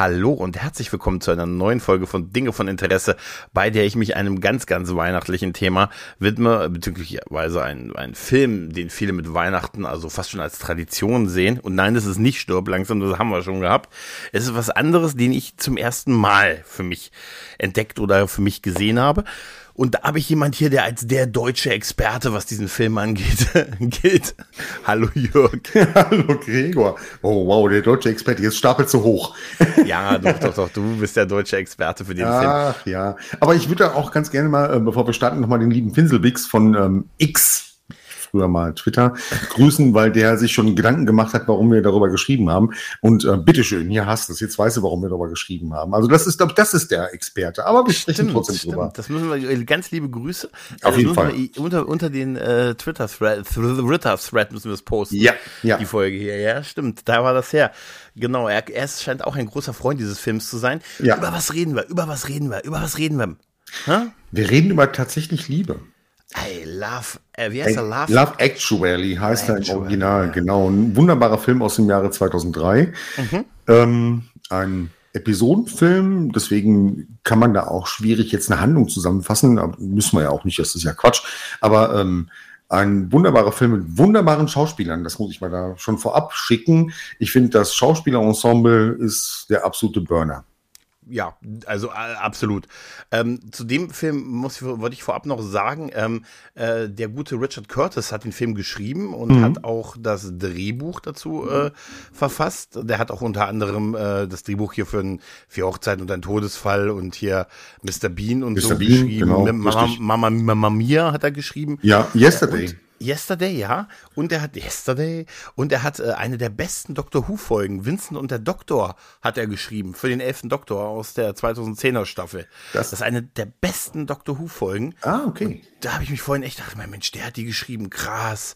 Hallo und herzlich willkommen zu einer neuen Folge von Dinge von Interesse, bei der ich mich einem ganz, ganz weihnachtlichen Thema widme, ein, ein Film, den viele mit Weihnachten also fast schon als Tradition sehen. Und nein, das ist nicht Stirb langsam, das haben wir schon gehabt. Es ist was anderes, den ich zum ersten Mal für mich entdeckt oder für mich gesehen habe. Und da habe ich jemand hier, der als der deutsche Experte, was diesen Film angeht, gilt. Hallo Jörg. Hallo Gregor. Oh wow, der deutsche Experte, jetzt stapelt so hoch. ja, doch, doch, doch, du bist der deutsche Experte für den Ach, Film. Ach ja, aber ich würde auch ganz gerne mal, äh, bevor wir starten, nochmal den lieben Finselbix von ähm, X früher mal Twitter, grüßen, weil der sich schon Gedanken gemacht hat, warum wir darüber geschrieben haben. Und äh, bitteschön, hier hast du es. Jetzt weißt du, warum wir darüber geschrieben haben. Also das ist, glaube das ist der Experte. Aber wir sprechen Stimmt, trotzdem stimmt. drüber. Das müssen wir, ganz liebe Grüße. Auf jeden Fall. Unter, unter den äh, Twitter-Thread, müssen wir es posten. Ja, ja. Die Folge hier, ja, stimmt. Da war das her. Genau, er, er ist- scheint auch ein großer Freund dieses Films zu sein. Ja. Über was reden wir? Über was reden wir? Über was reden wir? Hä? Wir reden über tatsächlich Liebe. Hey, Love, äh, wie heißt er? Love? Love Actually heißt er im Original, ja. genau. Ein wunderbarer Film aus dem Jahre 2003. Mhm. Ähm, ein Episodenfilm, deswegen kann man da auch schwierig jetzt eine Handlung zusammenfassen. Aber Müssen wir ja auch nicht, das ist ja Quatsch. Aber ähm, ein wunderbarer Film mit wunderbaren Schauspielern, das muss ich mal da schon vorab schicken. Ich finde, das Schauspielerensemble ist der absolute Burner. Ja, also äh, absolut. Ähm, zu dem Film muss ich, wollte ich vorab noch sagen, ähm, äh, der gute Richard Curtis hat den Film geschrieben und hat auch das Drehbuch dazu äh, verfasst. Der hat auch unter anderem äh, das Drehbuch hier für, ein, für Hochzeit und ein Todesfall und hier Mr. Bean und Mr. so Bean, geschrieben. genau, Mama. Mama, Mama Mia hat er geschrieben. Ja, Yesterday. Und Yesterday, ja. Und er hat Yesterday und er hat äh, eine der besten Doctor Who Folgen, Vincent und der Doktor, hat er geschrieben für den elften Doktor aus der 2010er Staffel. Das- Das, ist eine der besten Doctor Who Folgen. ah, okay. Da habe ich mich vorhin echt gedacht, mein Mensch, der hat die geschrieben, krass.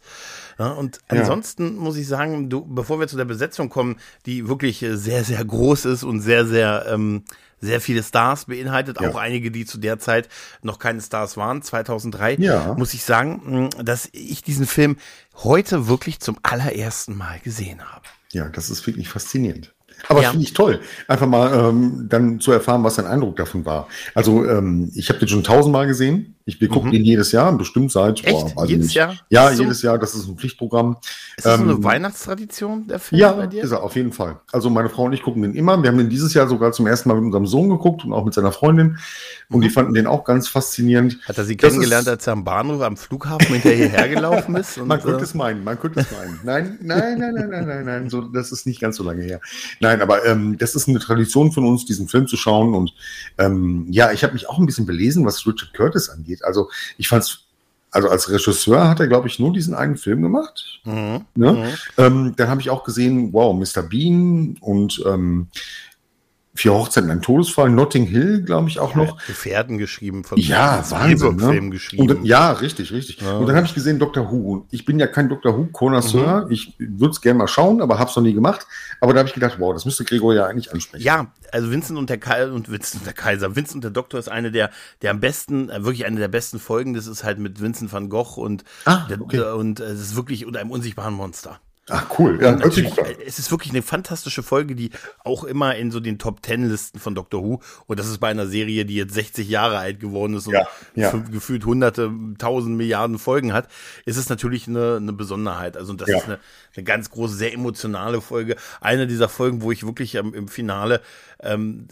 Ja, und ansonsten muss ich sagen, du, bevor wir zu der Besetzung kommen, die wirklich äh, sehr, sehr groß ist und sehr, sehr, ähm, sehr viele Stars beinhaltet, Ja. auch einige, die zu der Zeit noch keine Stars waren, 2003, Ja. muss ich sagen, mh, dass ich diesen Film heute wirklich zum allerersten Mal gesehen habe. Ja, das ist wirklich faszinierend. Aber Ja. finde ich toll, einfach mal ähm, dann zu erfahren, was dein Eindruck davon war. Also ähm, ich habe den schon tausendmal gesehen. Ich wir gucken den jedes Jahr, bestimmt seit Mhm. Echt? ich Jedes nicht. Jahr? Ja, so- jedes Jahr. Das ist ein Pflichtprogramm. Ist das so Ähm, eine Weihnachtstradition, der Film Ja, bei dir? ist er auf jeden Fall. Also meine Frau und ich gucken den immer. Wir haben den dieses Jahr sogar zum ersten Mal mit unserem Sohn geguckt und auch mit seiner Freundin. Und die fanden den auch ganz faszinierend. Hat er sie Das kennengelernt, ist- als er am Bahnhof, am Flughafen hinterher hierher gelaufen ist? Man könnte äh, es meinen, man könnte es meinen. Nein, nein, nein, nein, nein, nein, nein, so, das ist nicht ganz so lange her. Nein, aber ähm, das ist eine Tradition von uns, diesen Film zu schauen. Und ähm, ja, ich habe mich auch ein bisschen belesen, was Richard Curtis angeht. Also ich fand's, also als Regisseur hat er, glaube ich, nur diesen einen Film gemacht. mhm. Ne? Mhm. Ähm, dann habe ich auch gesehen, wow, Mr. Bean und ähm, Vier Hochzeiten, ein Todesfall, Notting Hill, glaube ich, auch noch. Gefährten geschrieben von Ja, Wahnsinn. Film Ne? geschrieben. Und, ja, richtig, richtig. Ja. Und dann habe ich gesehen Dr. Who. Ich bin ja kein Dr. Mhm. Who-Connoisseur. Ich würde es gerne mal schauen, aber habe es noch nie gemacht. Aber da habe ich gedacht, wow, das müsste Gregor ja eigentlich ansprechen. Ja, also Vincent und der Kaiser und Vincent und der Kaiser, Vincent und der Doktor ist eine der der am besten, äh, wirklich eine der besten Folgen. Das ist halt mit Vincent van Gogh und Ah, der, okay. und äh, es ist wirklich unter einem unsichtbaren Monster. Ach, cool. Ja, hört sich Natürlich, gut an. es ist wirklich eine fantastische Folge, die auch immer in so den Top Ten Listen von Doctor Who und das ist bei einer Serie, die jetzt 60 Jahre alt geworden ist und Ja, ja. gefühlt hunderte, tausend Milliarden Folgen hat, ist es natürlich eine, eine Besonderheit. Also das Ja. ist eine, eine ganz große, sehr emotionale Folge. Eine dieser Folgen, wo ich wirklich ähm, im Finale ähm,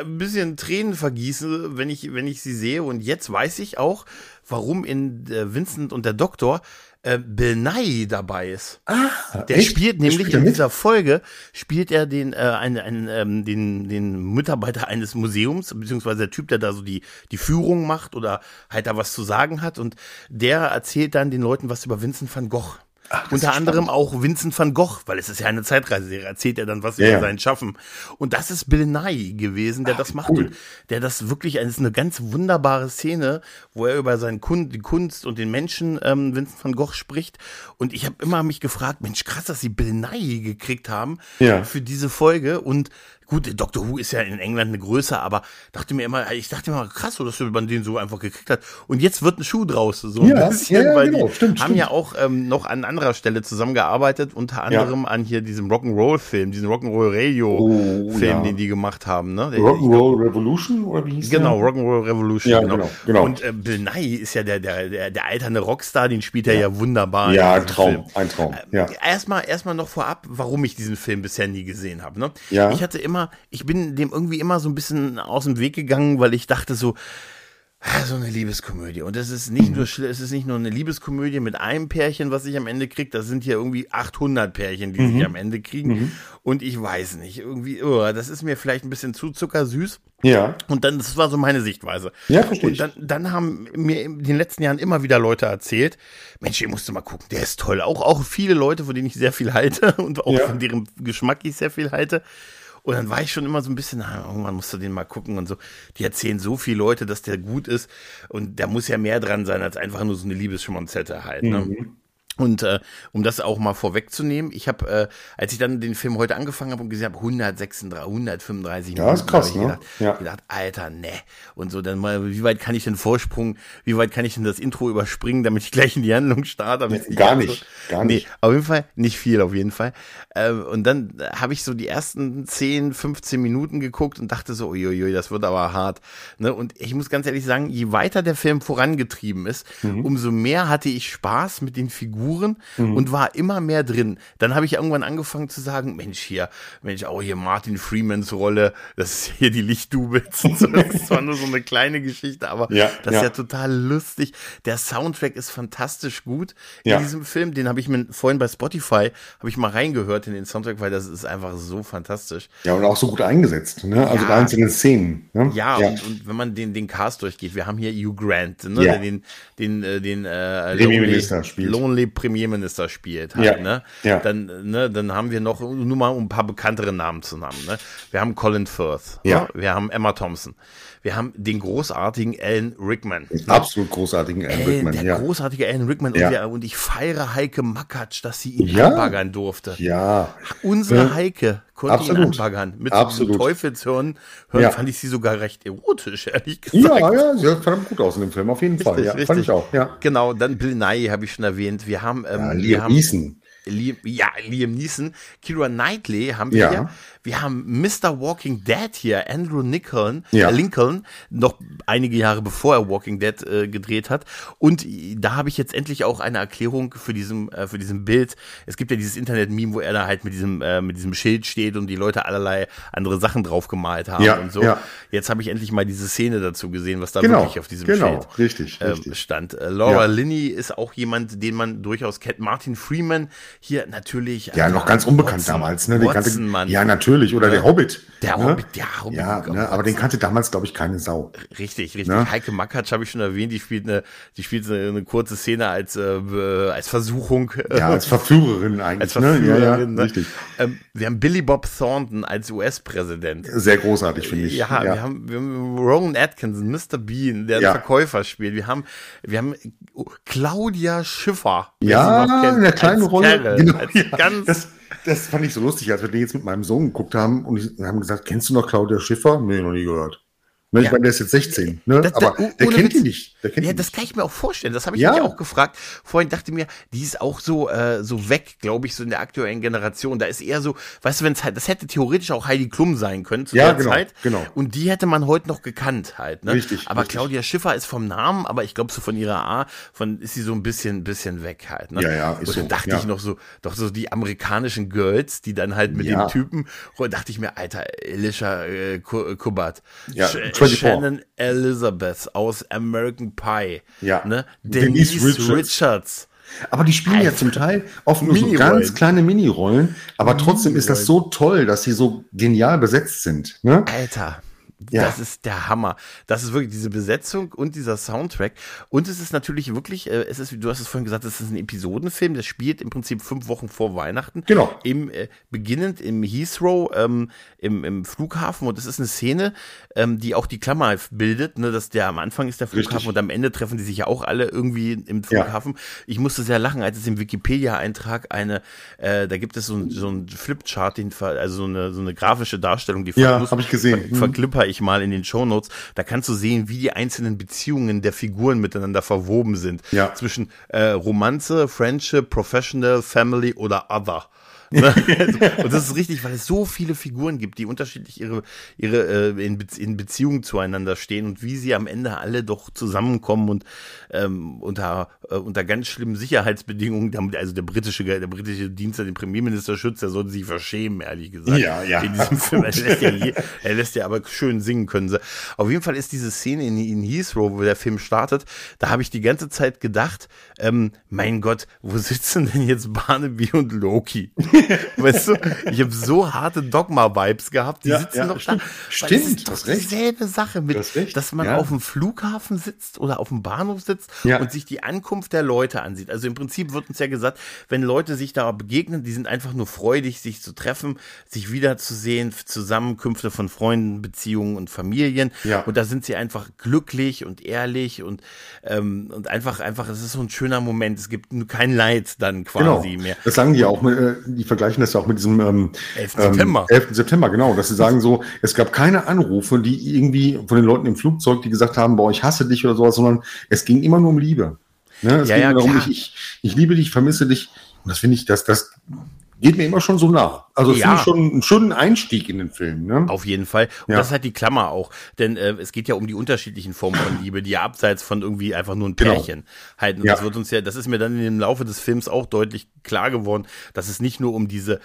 ein bisschen Tränen vergieße, wenn ich, wenn ich sie sehe. Und jetzt weiß ich auch, warum in äh, Vincent und der Doktor äh, Bill Nye dabei ist. Ah, Der echt? spielt nämlich in dieser Folge spielt er den äh, einen, einen, ähm, den den Mitarbeiter eines Museums beziehungsweise der Typ, der da so die die Führung macht oder halt da was zu sagen hat und der erzählt dann den Leuten was über Vincent van Gogh. Ach, Unter anderem auch Vincent van Gogh, weil es ist ja eine Zeitreise, erzählt er dann was Ja, über ja. sein Schaffen. Und das ist Bill Nye gewesen, der das macht. cool. Der das wirklich, es ist eine ganz wunderbare Szene, wo er über seinen Kun die Kunst und den Menschen ähm, Vincent van Gogh spricht. Und ich habe immer mich gefragt, Mensch, krass, dass sie Bill Nye gekriegt haben Ja. für diese Folge. Und gut, Dr. Who ist ja in England eine Größe, aber dachte mir immer, ich dachte immer, krass, so, dass man den so einfach gekriegt hat. Und jetzt wird ein Schuh draus, so ein Ja, bisschen, ja, ja, weil genau, die stimmt, haben stimmt. ja auch ähm, noch an anderer Stelle zusammengearbeitet, unter anderem an hier diesem Rock'n'Roll-Film, diesen Rock'n'Roll Radio-Film, Oh, ja. den die gemacht haben. Ne? Rock'n'Roll Revolution oder wie hieß Genau? Rock'n'Roll Revolution. Ja, genau. genau, genau. Und äh, Bill Nye ist ja der, der, der, der alternde Rockstar, den spielt er ja, wunderbar. Ja, ein Traum, Film. ein Traum. Ja. Erstmal, erstmal noch vorab, warum ich diesen Film bisher nie gesehen habe. Ne? Ja. Ich hatte immer, ich bin dem irgendwie immer so ein bisschen aus dem Weg gegangen, weil ich dachte so, ah, so eine Liebeskomödie. Und es ist nicht Mhm. nur es ist nicht nur eine Liebeskomödie mit einem Pärchen, was ich am Ende kriege. Das sind hier irgendwie 800 Pärchen, die Mhm. sich am Ende kriegen. Und ich weiß nicht, irgendwie, oh, das ist mir vielleicht ein bisschen zu zuckersüß. Ja. Und dann, das war so meine Sichtweise. Ja, verstehe Und dann, dann haben mir in den letzten Jahren immer wieder Leute erzählt, Mensch, ihr musst mal gucken, der ist toll. Auch, auch viele Leute, von denen ich sehr viel halte und auch Ja. von deren Geschmack ich sehr viel halte. Und dann war ich schon immer so ein bisschen, na, irgendwann musst du den mal gucken und so. Die erzählen so viele Leute, dass der gut ist. Und da muss ja mehr dran sein, als einfach nur so eine Liebesschmonzette halt. Ne? Mhm. Und äh, um das auch mal vorwegzunehmen, ich habe, äh, als ich dann den Film heute angefangen habe und gesehen habe, 136, 135 Ja, ist krass, ich ne? gedacht, Ja. gedacht, Alter, ne. Und so, dann mal, wie weit kann ich den Vorsprung, wie weit kann ich denn das Intro überspringen, damit ich gleich in die Handlung starte? damit ich gar ganz nicht, gar nee, nicht. auf jeden Fall, nicht viel auf jeden Fall. Ähm, und dann habe ich so die ersten 10, 15 Minuten geguckt und dachte so, uiuiui, das wird aber hart. Ne? Und ich muss ganz ehrlich sagen, je weiter der Film vorangetrieben ist, Mhm. umso mehr hatte ich Spaß mit den Figuren und war immer mehr drin. Dann habe ich irgendwann angefangen zu sagen, Mensch, hier, Mensch, auch hier Martin Freemans Rolle, das ist hier die Lichtdubels. und so. Das ist zwar nur so eine kleine Geschichte, aber Ja, das ist ja. ja total lustig. Der Soundtrack ist fantastisch gut in Ja. diesem Film. Den habe ich mir vorhin bei Spotify, habe ich mal reingehört in den Soundtrack, weil das ist einfach so fantastisch. Ja, und auch so gut eingesetzt, ne? Also Ja. bei einzelnen Szenen. Ne? Ja, Und, und wenn man den, den Cast durchgeht, wir haben hier Hugh Grant, ne, den, den, äh, den äh, Premierminister Lonely. Lonely Premierminister spielt. Halt, Ja. Ne? Ja. Dann, ne, dann haben wir noch, nur mal um ein paar bekanntere Namen zu nennen. Ne? Wir haben Colin Firth, Ja. ne? wir haben Emma Thompson, wir haben den großartigen Alan Rickman. Ne? Absolut großartigen Alan Alan, Rickman, der ja. großartige Alan Rickman Ja. und, wir, und ich feiere Heike Makatsch, dass sie ihn Ja. anbaggern durfte. Ja. Unsere Ja. Heike konnte ihn Absolut. anbaggern. Mit Absolut. so Teufelshören hören fand ich sie sogar recht erotisch, ehrlich gesagt. Ja, ja, sie verdammt gut aus in dem Film, auf jeden Fall. Ja, fand ich auch, ja. Genau, dann Bill Nye habe ich schon erwähnt. Wir haben, ähm, ja wir Liam haben Neeson. Liam, ja, Liam Neeson, Kira Knightley haben wir Ja. Wir haben Mr. Walking Dead hier, Andrew Lincoln, Ja. äh, Lincoln, noch einige Jahre bevor er Walking Dead äh, gedreht hat. Und da habe ich jetzt endlich auch eine Erklärung für diesem, äh, für diesem Bild. Es gibt ja dieses Internet-Meme, wo er da halt mit diesem, äh, mit diesem Schild steht und die Leute allerlei andere Sachen drauf gemalt haben Ja, und so. ja. Jetzt habe ich endlich mal diese Szene dazu gesehen, was da Genau, wirklich auf diesem genau, Schild richtig, ähm, richtig. stand. Äh, Laura. Linney ist auch jemand, den man durchaus kennt. Martin Freeman hier natürlich. Ja, äh, noch ganz unbekannt Watson, damals, ne? Watson, Mann. ja, natürlich. Oder der Hobbit. Der ne? Hobbit, der Hobbit. Ja, ne? aber den kannte damals, glaube ich, keine Sau. Richtig, richtig. Ne? Heike Makatsch habe ich schon erwähnt, die spielt eine, die spielt eine, eine kurze Szene als, äh, als Versuchung. Ja, als Verführerin eigentlich. als Verführerin. Ne? Ja, ja, ne? richtig. Ähm, wir haben Billy Bob Thornton als US-Präsident. Sehr großartig, finde ich. Ja, Wir, haben, wir haben Rowan Atkinson, Mr. Bean, der Ja. Verkäufer spielt. Wir haben, wir haben oh, Claudia Schiffer. Ja, in der kleinen Rolle. Carol, genau, ja. ganz, das, das fand ich so lustig, als wir den jetzt mit meinem Sohn geguckt haben und haben gesagt, kennst du noch Claudia Schiffer? Nee, noch nie gehört. Ne, ich Ja. meine, der ist jetzt 16, ne? Das- aber das- der ohne kennt Witz. ihn nicht. Der kennt ja, ihn das kann ich mir auch vorstellen. Das habe ich Ja. mich auch gefragt. Vorhin dachte ich mir, die ist auch so äh, so weg, glaube ich, so in der aktuellen Generation. Da ist eher so, weißt du, wenn es halt, das hätte theoretisch auch Heidi Klum sein können zu Ja, der genau, Zeit. genau. Und die hätte man heute noch gekannt halt. Ne? Richtig, Aber richtig. Claudia Schiffer ist vom Namen, aber ich glaube so von ihrer A, von ist sie so ein bisschen bisschen weg halt. Ne? Ja, ja, ist Und dann so, dachte ja. ich noch so, doch so die amerikanischen Girls, die dann halt mit Ja. dem Typen, und dachte ich mir, Alter, Elisha äh, Ku- Kubat, Ja, Sh- 24. Shannon Elizabeth aus American Pie. Ja. Ne? Denise Denise, Richards. Richards. Aber die spielen ja zum Teil oft nur so ganz kleine Minirollen, aber trotzdem ist das so toll, dass sie so genial besetzt sind. Ne? Alter. Ja. Das ist der Hammer. Das ist wirklich diese Besetzung und dieser Soundtrack. Und es ist natürlich wirklich, äh, es ist, wie du hast es vorhin gesagt, es ist ein Episodenfilm, das spielt im Prinzip fünf Wochen vor Weihnachten. Genau. Im, äh, beginnend im Heathrow, ähm, im, im Flughafen. Und es ist eine Szene, ähm, die auch die Klammer bildet, ne, dass der am Anfang ist der Flughafen Richtig. und am Ende treffen die sich ja auch alle irgendwie im Flughafen. Ja. Ich musste sehr lachen, als es im Wikipedia-Eintrag eine, äh, da gibt es so, so ein Flipchart, also so eine, so eine grafische Darstellung, die ja, habe ich gesehen. Ver, verklipper ich mal in den Shownotes. Da kannst du sehen, wie die einzelnen Beziehungen der Figuren miteinander verwoben sind. Ja. Zwischen äh, Romanze, Friendship, Professional, Family oder Other. Und das ist richtig, weil es so viele Figuren gibt, die unterschiedlich ihre, ihre äh, in, Be in Beziehung zueinander stehen und wie sie am Ende alle doch zusammenkommen und ähm, unter, äh, unter ganz schlimmen Sicherheitsbedingungen, also der britische, der britische Dienst, der den Premierminister schützt, der sollte sich verschämen, ehrlich gesagt. Ja, ja. In diesem Film. Er lässt ja, je, er lässt ja aber schön singen können sie. Auf jeden Fall ist diese Szene in, in Heathrow, wo der Film startet, da habe ich die ganze Zeit gedacht, ähm, mein Gott, wo sitzen denn jetzt Barnaby und Loki? weißt du, ich habe so harte Dogma-Vibes gehabt. Die ja, sitzen ja, doch stimmt. da. Stimmt, das ist doch dieselbe Sache mit, das dass man ja. auf dem Flughafen sitzt oder auf dem Bahnhof sitzt und sich die Ankunft der Leute ansieht. Also im Prinzip wird uns ja gesagt, wenn Leute sich da begegnen, die sind einfach nur freudig, sich zu treffen, sich wiederzusehen, Zusammenkünfte von Freunden, Beziehungen und Familien. Und da sind sie einfach glücklich und ehrlich und, ähm, und einfach, einfach, es ist so ein schöner Moment. Es gibt kein Leid dann quasi genau. mehr. Das sagen die auch, äh, die vergleichen das ja auch mit diesem ähm, 11. September. 11. Ähm, September, genau. Dass sie sagen so, es gab keine Anrufe, die irgendwie von den Leuten im Flugzeug, die gesagt haben, boah, ich hasse dich oder sowas, sondern es ging immer nur um Liebe. Ne? Es ja, ging ja, darum, ich, ich, ich liebe dich, vermisse dich. Und das finde ich, das, das geht mir immer schon so nah. Also ja. finde ich schon einen schönen Einstieg in den Film. Ne? Auf jeden Fall. Und ja. das ist halt die Klammer auch. Denn äh, es geht ja um die unterschiedlichen Formen von Liebe, die ja abseits von irgendwie einfach nur ein genau. Pärchen genau. halten. Und ja. das wird uns ja, das ist mir dann im Laufe des Films auch deutlich klar geworden, dass es nicht nur um diese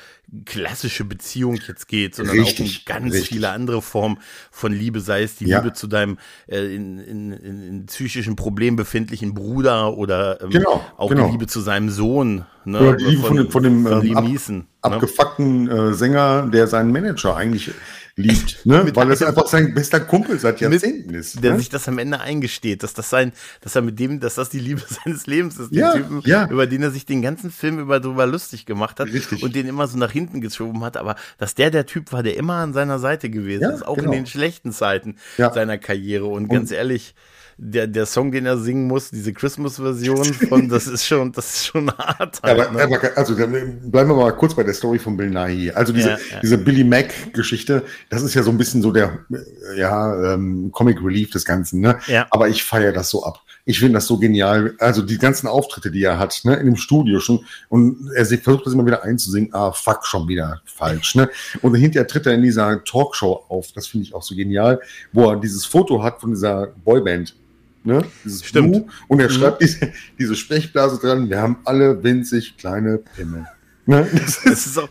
klassische Beziehung jetzt geht, sondern richtig, auch um ganz richtig. viele andere Formen von Liebe, sei es die Liebe zu deinem äh, in, in, in, in psychischen Problemen befindlichen Bruder oder ähm, genau, auch genau. die Liebe zu seinem Sohn. Ne? Oder die Liebe von, von, von dem von ähm, ab, ne? abgefuckten äh, Sänger, der seinen Manager eigentlich liebt, ne? weil es einfach sein bester Kumpel seit Jahrzehnten ist. Der ne? sich das am Ende eingesteht, dass das sein, dass er mit dem, dass das die Liebe seines Lebens ist, ja, den Typen, ja. über den er sich den ganzen Film über drüber lustig gemacht hat Richtig. und den immer so nach hinten geschoben hat, aber dass der der Typ war, der immer an seiner Seite gewesen ja, ist, auch genau. in den schlechten Zeiten seiner Karriere und, und ganz ehrlich, der, der Song, den er singen muss, diese Christmas-Version von, das ist schon, das ist schon hart. Halt, aber, ne? aber, also dann bleiben wir mal kurz bei der Story von Bill Nighy. Also diese, ja, ja. diese Billy Mac-Geschichte, das ist ja so ein bisschen so der ja, ähm, Comic Relief des Ganzen, ne? Ja. Aber ich feiere das so ab. Ich finde das so genial. Also die ganzen Auftritte, die er hat, ne, in dem Studio schon. Und er versucht das immer wieder einzusingen. Ah, fuck, schon wieder falsch, ne? Und hinterher tritt er in dieser Talkshow auf. Das finde ich auch so genial, wo er dieses Foto hat von dieser Boyband Ne? Dieses Stimmt. Blue. Und er mhm. schreibt diese, diese Sprechblase dran, wir haben alle winzig kleine Pimmel. Ne? Das, das auch,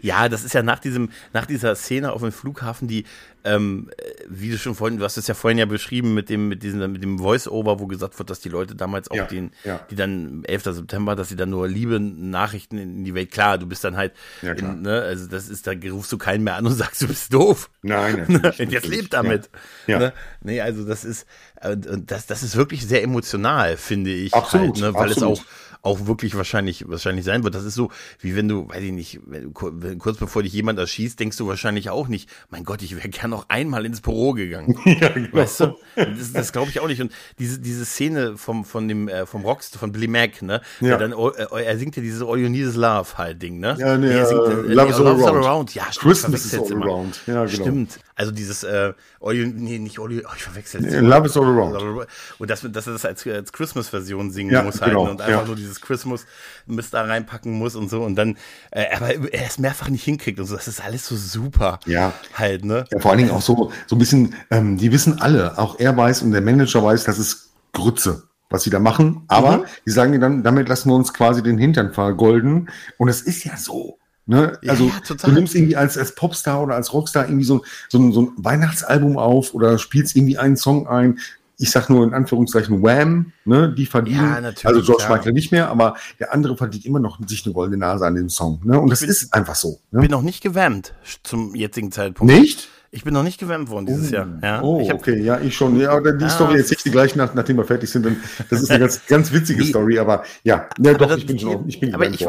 ja, das ist ja nach diesem, nach dieser Szene auf dem Flughafen, die, ähm, wie du schon vorhin, du hast es ja vorhin ja beschrieben mit dem, mit diesem, mit dem Voice-Over, wo gesagt wird, dass die Leute damals auch ja, den, ja. die dann 11. September, dass sie dann nur Liebe Nachrichten in die Welt, klar, du bist dann halt, ja, in, ne, also das ist, da rufst du keinen mehr an und sagst, du bist doof. Nein, natürlich, Und jetzt lebt damit. Ja. Ne? Nee, also das ist, das, das ist wirklich sehr emotional, finde ich. Absolut. Halt, ne? Weil absolut. es auch, auch wirklich wahrscheinlich, wahrscheinlich sein wird. Das ist so, wie wenn du, weiß ich nicht, wenn, kurz bevor dich jemand erschießt, denkst du wahrscheinlich auch nicht, mein Gott, ich wäre gern noch einmal ins Büro gegangen. ja, genau. Weißt du? Das, das glaube ich auch nicht. Und diese, diese Szene vom, von dem, äh, vom Rockstar, von Billy Mac, ne? Ja. Dann, äh, er singt ja dieses All You Need Is Love halt Ding, ne? Ja, nee, er singt, äh, Love, is all, around. around. Ja, stimmt. Christmas is all immer. around. Ja, genau. Stimmt. Also dieses, äh, All You, nee, nicht All You, oh, ich verwechsel nee, Love is all around. Und dass, dass er das als, als Christmas-Version singen Ja, muss halt genau, ne? und einfach ja. nur dieses Christmas Mist da reinpacken muss und so und dann, äh, aber er es mehrfach nicht hinkriegt und so, das ist alles so super. Ja. Halt, ne? Ja, vor allen Dingen auch so, so ein bisschen, ähm, die wissen alle, auch er weiß und der Manager weiß, das ist Grütze, was sie da machen. Aber Mhm. die sagen dir dann, damit lassen wir uns quasi den Hintern vergolden. Und es ist ja so. Ne? Also ja, du nimmst irgendwie als, als Popstar oder als Rockstar irgendwie so, so, ein- so ein Weihnachtsalbum auf oder spielst irgendwie einen Song ein. Ich sag nur in Anführungszeichen Wham, ne? die verdienen, Ja, also George. Michael nicht mehr, aber der andere verdient immer noch sich eine goldene Nase an dem Song. Ne? Und das bin- ist einfach so. Ne? Bin noch nicht gewärmt zum jetzigen Zeitpunkt. Nicht? Ich bin noch nicht gewärmt worden dieses oh. Jahr. Ja, oh, hab, okay, ja, ich schon. Ja, aber die Ah. Story erzähle ich dir gleich, nach, nachdem wir fertig sind. Das ist eine ganz, ganz witzige. Story, aber ja, ja Aber doch, das- ich bin schon, ich bin aber ich,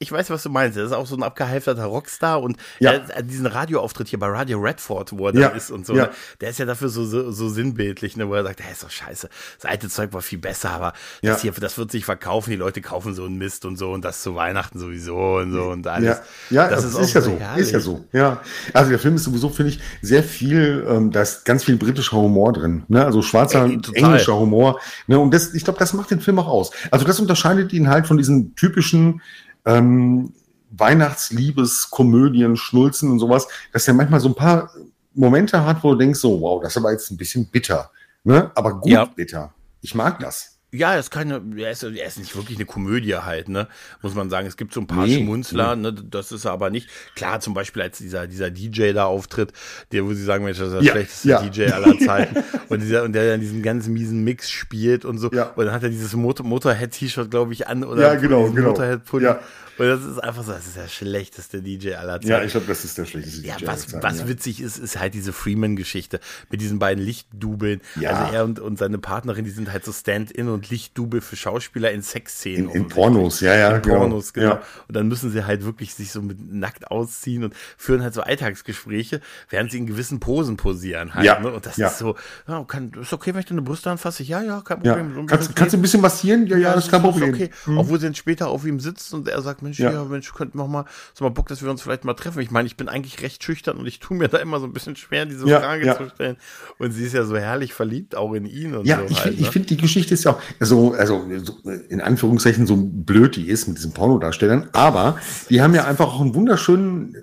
ich weiß, was du meinst. Er ist auch so ein abgehalfterter Rockstar und Ja. er, diesen Radioauftritt hier bei Radio Redford, wo er da Ja. ist und so, Ja. ne? der ist ja dafür so, so, so sinnbildlich, ne? wo er sagt, hey, ist doch scheiße. Das alte Zeug war viel besser, aber das hier, das wird sich verkaufen. Die Leute kaufen so einen Mist und so und das zu Weihnachten sowieso und so und alles. Ja, das das, ist, ist, auch ja so. herrlich. Ist ja so. Ja. Also der Film ist sowieso, finde ich, sehr viel, ähm, da ist ganz viel britischer Humor drin. Ne? Also schwarzer, Ey, englischer Humor. Ne? Und das, ich glaube, das macht den Film auch aus. Also das unterscheidet ihn halt von diesen typischen ähm, Weihnachtsliebes, Komödien, Schnulzen und sowas, dass er manchmal so ein paar Momente hat, wo du denkst, so, wow, das ist aber jetzt ein bisschen bitter. Ne? Aber gut Ja. bitter. Ich mag das. Ja, er ist keine, er ist, er ist nicht wirklich eine Komödie halt, ne? Muss man sagen. Es gibt so ein paar Nee, Schmunzler, ne? Das ist er aber nicht. Klar, zum Beispiel als dieser, dieser DJ da auftritt, der, wo sie sagen, Mensch, das ist der Ja, schlechteste ja. DJ aller Zeiten. und dieser, und der dann diesen ganz miesen Mix spielt und so. Ja. Und dann hat er dieses Motor, Motorhead-T-Shirt, glaube ich, an, oder Ja, genau, genau. Motorhead-Pulli. Ja. Und das ist einfach so, das ist der schlechteste DJ aller Zeiten. Ja, ich glaube, das ist der schlechteste Ja, DJ was, aller Zeiten, was ja. witzig ist, ist halt diese Freeman-Geschichte mit diesen beiden Lichtdubeln. Ja. Also er und, und seine Partnerin, die sind halt so Stand-in und Lichtdubel für Schauspieler in Sexszenen. In, in. Pornos, ja, ja. In Pornos, genau. Ja. Und dann müssen sie halt wirklich sich so mit nackt ausziehen und führen halt so Alltagsgespräche, während sie in gewissen Posen posieren halt. Ja, Ne? Und das ja. ist so, ja, kann, ist okay, wenn ich deine Brüste anfasse? Ja, ja, kein. Problem. Kannst, kannst du ein bisschen massieren? Ja, ja, das ist kein Problem. Okay. Obwohl sie dann später auf ihm sitzt und er sagt, Mensch, Ja. ja, Mensch, könnten wir mal, so mal Bock, dass wir uns vielleicht mal treffen. Ich meine, ich bin eigentlich recht schüchtern und ich tue mir da immer so ein bisschen schwer, diese Ja, Frage ja. zu stellen. Und sie ist ja so herrlich verliebt auch in ihn und Ja, so ich halt, finde, ne? ich find, die Geschichte ist ja auch so, also so, in Anführungszeichen so blöd die ist mit diesen Pornodarstellern, aber die haben ja einfach auch einen wunderschönen,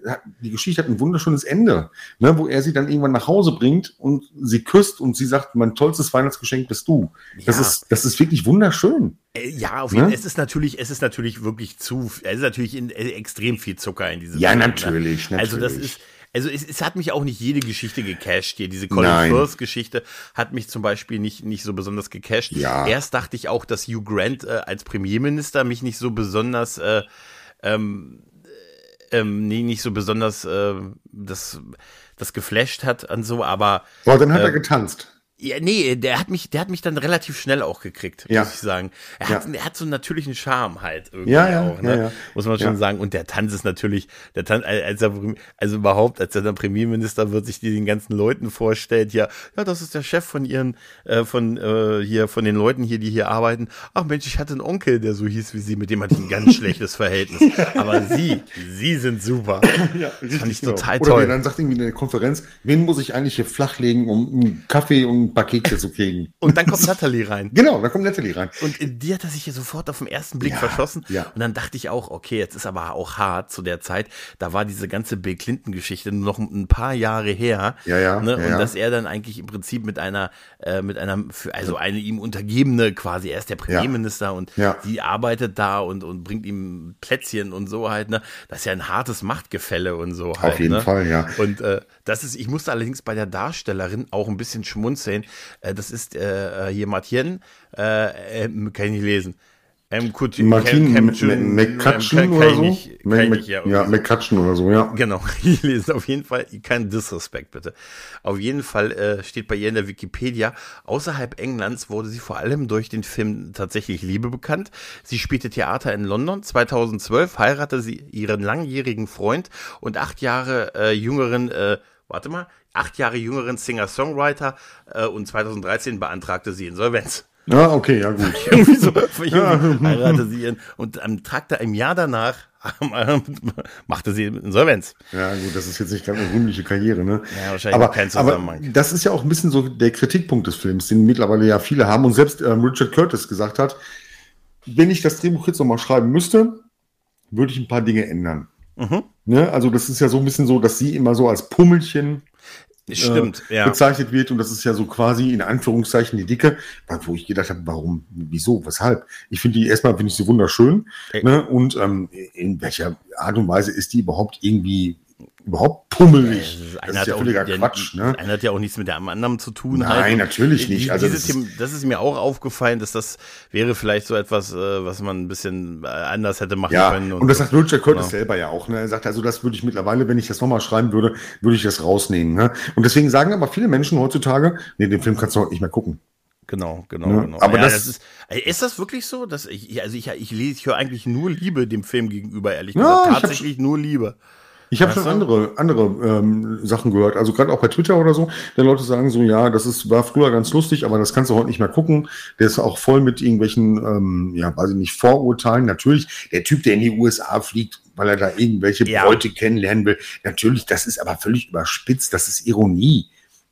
die Geschichte hat ein wunderschönes Ende, ne, wo er sie dann irgendwann nach Hause bringt und sie küsst und sie sagt, mein tollstes Weihnachtsgeschenk bist du. Das ist, das ist wirklich wunderschön. Äh, Ja, auf jeden Fall. Ne? Es ist natürlich, es ist natürlich wirklich zu, es ist natürlich in, äh, extrem viel Zucker in diesem Ja, Film, ne? natürlich, Also das natürlich. ist, also es, es hat mich auch nicht jede Geschichte gecasht hier. Diese Colin. Firth Geschichte hat mich zum Beispiel nicht, nicht so besonders gecasht. Ja. Erst dachte ich auch, dass Hugh Grant äh, als Premierminister mich nicht so besonders, äh, ähm, äh, ähm, nee, nicht so besonders äh, das, das geflasht hat und so, aber Boah, dann hat er Ähm, getanzt. Ja, nee, der hat mich, der hat mich dann relativ schnell auch gekriegt, Ja. muss ich sagen. Er Ja. hat, er hat so einen natürlichen Charme halt irgendwie Ja, ja, auch, ne? Muss man schon sagen. Und der Tanz ist natürlich, der Tanz, als er, also überhaupt, als er dann Premierminister wird, sich die den ganzen Leuten vorstellt, ja, ja, das ist der Chef von ihren, äh, von, äh, hier, von den Leuten hier, die hier arbeiten. Ach Mensch, ich hatte einen Onkel, der so hieß wie sie, mit dem hatte ich ein ganz schlechtes Verhältnis. Aber sie, sie sind super. Ja, Das fand ich total Oder toll. der dann sagt irgendwie in der Konferenz, wen muss ich eigentlich hier flachlegen, um einen Kaffee und paar Kekse zu kriegen? Und dann kommt Natalie rein. Genau, da kommt Natalie rein. Und in die hat er sich ja sofort auf den ersten Blick Ja, verschossen. ja. Und dann dachte ich auch, okay, jetzt ist aber auch hart zu der Zeit. Da war diese ganze Bill Clinton-Geschichte noch ein paar Jahre her. Ja, ja, Ne? ja, und ja. dass er dann eigentlich im Prinzip mit einer, äh, mit einer, für- also eine ihm untergebene quasi, er ist der Premierminister und die arbeitet da und, und bringt ihm Plätzchen und so halt, ne? Das ist ja ein hartes Machtgefälle und so halt. jeden ne? Fall, ja. Und äh, das ist, ich musste allerdings bei der Darstellerin auch ein bisschen schmunzeln. Äh, das ist äh, äh, hier Martien, äh, äh, kann ich nicht lesen. Martin M- Kemchun- M- McCutcheon oder so? nicht- nicht, ja, ja. McCutcheon oder so, ja. Genau, ich lese auf jeden Fall, kein Disrespect bitte. Auf jeden Fall äh, steht bei ihr in der Wikipedia, außerhalb Englands wurde sie vor allem durch den Film Tatsächlich Liebe bekannt. Sie spielte Theater in London. 2012 heiratete sie ihren langjährigen Freund und acht Jahre äh, jüngeren, äh, warte mal, acht Jahre jüngeren Singer-Songwriter äh, und 2013 beantragte sie Insolvenz. Ja, okay, ja gut. Irgendwie so irgendwie heiratete sie ihren und am Tag da im Jahr danach machte sie Insolvenz. Ja, gut, das ist jetzt nicht ganz eine rühmliche Karriere, ne? Ja, wahrscheinlich aber, kein aber Zusammenhang. das ist ja auch ein bisschen so der Kritikpunkt des Films, den mittlerweile ja viele haben und selbst ähm, Richard Curtis gesagt hat, wenn ich das Drehbuch jetzt nochmal schreiben müsste, würde ich ein paar Dinge ändern. Mhm. Ne? Also das ist ja so ein bisschen so, dass sie immer so als Pummelchen Stimmt, äh, ja. bezeichnet wird und das ist ja so quasi in Anführungszeichen die Dicke, wo ich gedacht habe, warum, wieso, weshalb? Ich finde die erstmal finde ich sie wunderschön ne? und ähm, in welcher Art und Weise ist die überhaupt irgendwie überhaupt pummelig. Das, das ist ja völliger Quatsch. Ne? Das eine hat ja auch nichts mit dem anderen zu tun. Nein, halt. natürlich nicht. Also das, Thema, das, ist mir auch aufgefallen, dass das wäre vielleicht so etwas, äh, was man ein bisschen äh, anders hätte machen ja, können. Und, und das sagt Richard Curtis genau. selber ja auch. Ne? Er sagt, also das würde ich mittlerweile, wenn ich das nochmal schreiben würde, würde ich das rausnehmen. Ne? Und deswegen sagen aber viele Menschen heutzutage, nee, den Film kannst du heute nicht mehr gucken. Genau, genau, ja, genau. Aber ja, das, das, ist, ist das wirklich so, dass ich, also ich, ich lese, ich höre eigentlich nur Liebe dem Film gegenüber, ehrlich gesagt. Ja, Tatsächlich nur Liebe. Ich habe schon andere, andere ähm, Sachen gehört, also gerade auch bei Twitter oder so, wenn Leute sagen so, ja, das ist, war früher ganz lustig, aber das kannst du heute nicht mehr gucken. Der ist auch voll mit irgendwelchen, ähm, ja, weiß ich nicht, Vorurteilen. Natürlich, der Typ, der in die USA fliegt, weil er da irgendwelche ja. Bräute kennenlernen will, natürlich, das ist aber völlig überspitzt, das ist Ironie.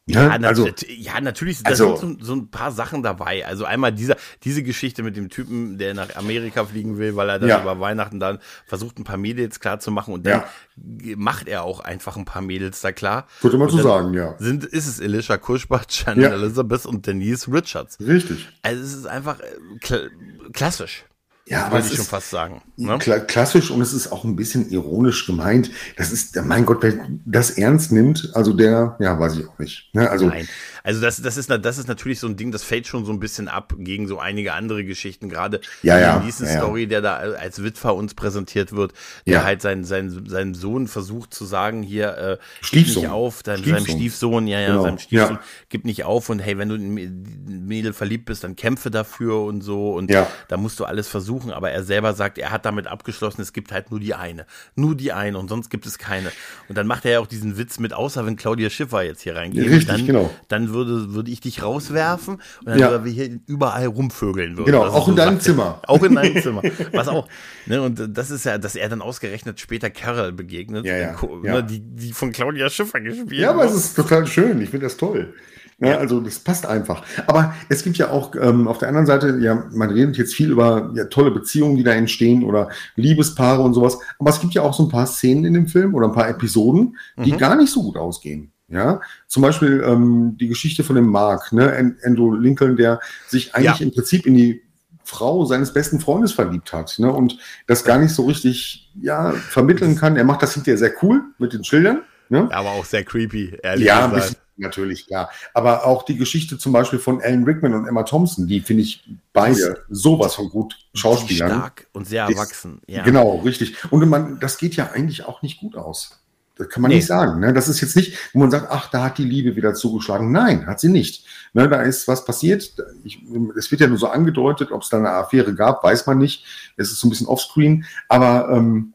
Ja, ja, also, ja natürlich, da also, sind so, so, ein paar Sachen dabei. Also einmal dieser, diese Geschichte mit dem Typen, der nach Amerika fliegen will, weil er dann ja. über Weihnachten dann versucht, ein paar Mädels klar zu machen und dann ja. macht er auch einfach ein paar Mädels da klar. Würde man so sagen, ja. Sind, ist es Elisha Kuschbach, Shannon Elizabeth und Denise Richards. Richtig. Also es ist einfach äh, kl klassisch. Ja, aber ich schon fast sagen. Ne? Klassisch und es ist auch ein bisschen ironisch gemeint. Das ist, mein Gott, wer das ernst nimmt, also der, ja, weiß ich auch nicht. Ne? Also, Nein. Also das, das, ist, das ist natürlich so ein Ding, das fällt schon so ein bisschen ab gegen so einige andere Geschichten. Gerade ja, ja, die nächste ja, Story, der da als Witwer uns präsentiert wird, der ja. halt seinen, seinen, seinen Sohn versucht zu sagen, hier, äh, Stiefsohn. nicht auf, dein, Stiefsohn. seinem Stiefsohn, ja, ja, genau. seinem Stiefsohn, gib nicht auf und hey, wenn du in Mädel verliebt bist, dann kämpfe dafür und so und ja. da musst du alles versuchen. Aber er selber sagt, er hat damit abgeschlossen, es gibt halt nur die eine. Nur die eine und sonst gibt es keine. Und dann macht er ja auch diesen Witz mit, außer wenn Claudia Schiffer jetzt hier reingeht. Richtig, dann, genau. Dann würde, würde ich dich rauswerfen und dann Ja. wir hier überall rumvögeln würden. Genau, auch in so deinem sagt er. Zimmer. Auch in deinem Zimmer. Was auch, ne, und das ist ja, dass er dann ausgerechnet später Carol begegnet, Ja, ja, ja. Ne, die, die von Claudia Schiffer gespielt Ja, aber es ist total schön. Ich finde das toll. Ja, Ja. Also das passt einfach. Aber es gibt ja auch ähm, auf der anderen Seite, ja, man redet jetzt viel über ja, tolle Beziehungen, die da entstehen oder Liebespaare und sowas. Aber es gibt ja auch so ein paar Szenen in dem Film oder ein paar Episoden, die Mhm. gar nicht so gut ausgehen. Ja, zum Beispiel ähm, die Geschichte von dem Mark, ne, An- Andrew Lincoln, der sich eigentlich Ja. im Prinzip in die Frau seines besten Freundes verliebt hat, ne, und das gar nicht so richtig, ja, vermitteln kann. Er macht das hinterher sehr cool mit den Schildern, ne? Aber auch sehr creepy, ehrlich Ja, gesagt. bisschen, natürlich, klar. Aber auch die Geschichte zum Beispiel von Alan Rickman und Emma Thompson, die finde ich beide sowas von gut Schauspielern. Stark und sehr erwachsen. Ja. Genau, richtig. Und man, das geht ja eigentlich auch nicht gut aus. Das kann man Nee. nicht sagen. Ne? Das ist jetzt nicht, wo man sagt, ach, da hat die Liebe wieder zugeschlagen. Nein, hat sie nicht. Ne, da ist was passiert. Ich, es wird ja nur so angedeutet, ob es da eine Affäre gab, weiß man nicht. Es ist so ein bisschen offscreen. Aber ähm,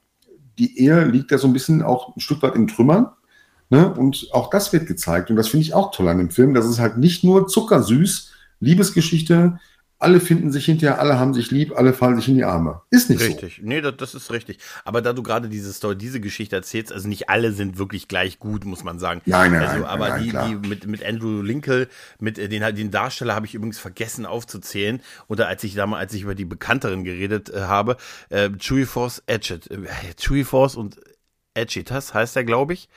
die Ehe liegt da so ein bisschen auch ein Stück weit in Trümmern. Ne? Und auch das wird gezeigt. Und das finde ich auch toll an dem Film. Das ist halt nicht nur zuckersüß, Liebesgeschichte, alle finden sich hinterher, alle haben sich lieb, alle fallen sich in die Arme. Ist nicht Richtig, nee, das, das ist richtig. Aber da du gerade diese Story, diese Geschichte erzählst, also nicht alle sind wirklich gleich gut, muss man sagen. Nein, nein, also, nein, aber nein, die, klar. die mit, mit Andrew Lincoln, mit äh, den, den Darsteller habe ich übrigens vergessen aufzuzählen. Oder als ich damals, als ich über die bekannteren geredet äh, habe, äh, Chewy Force Edget, äh, Chewy Force und Edgitas heißt er, glaube ich.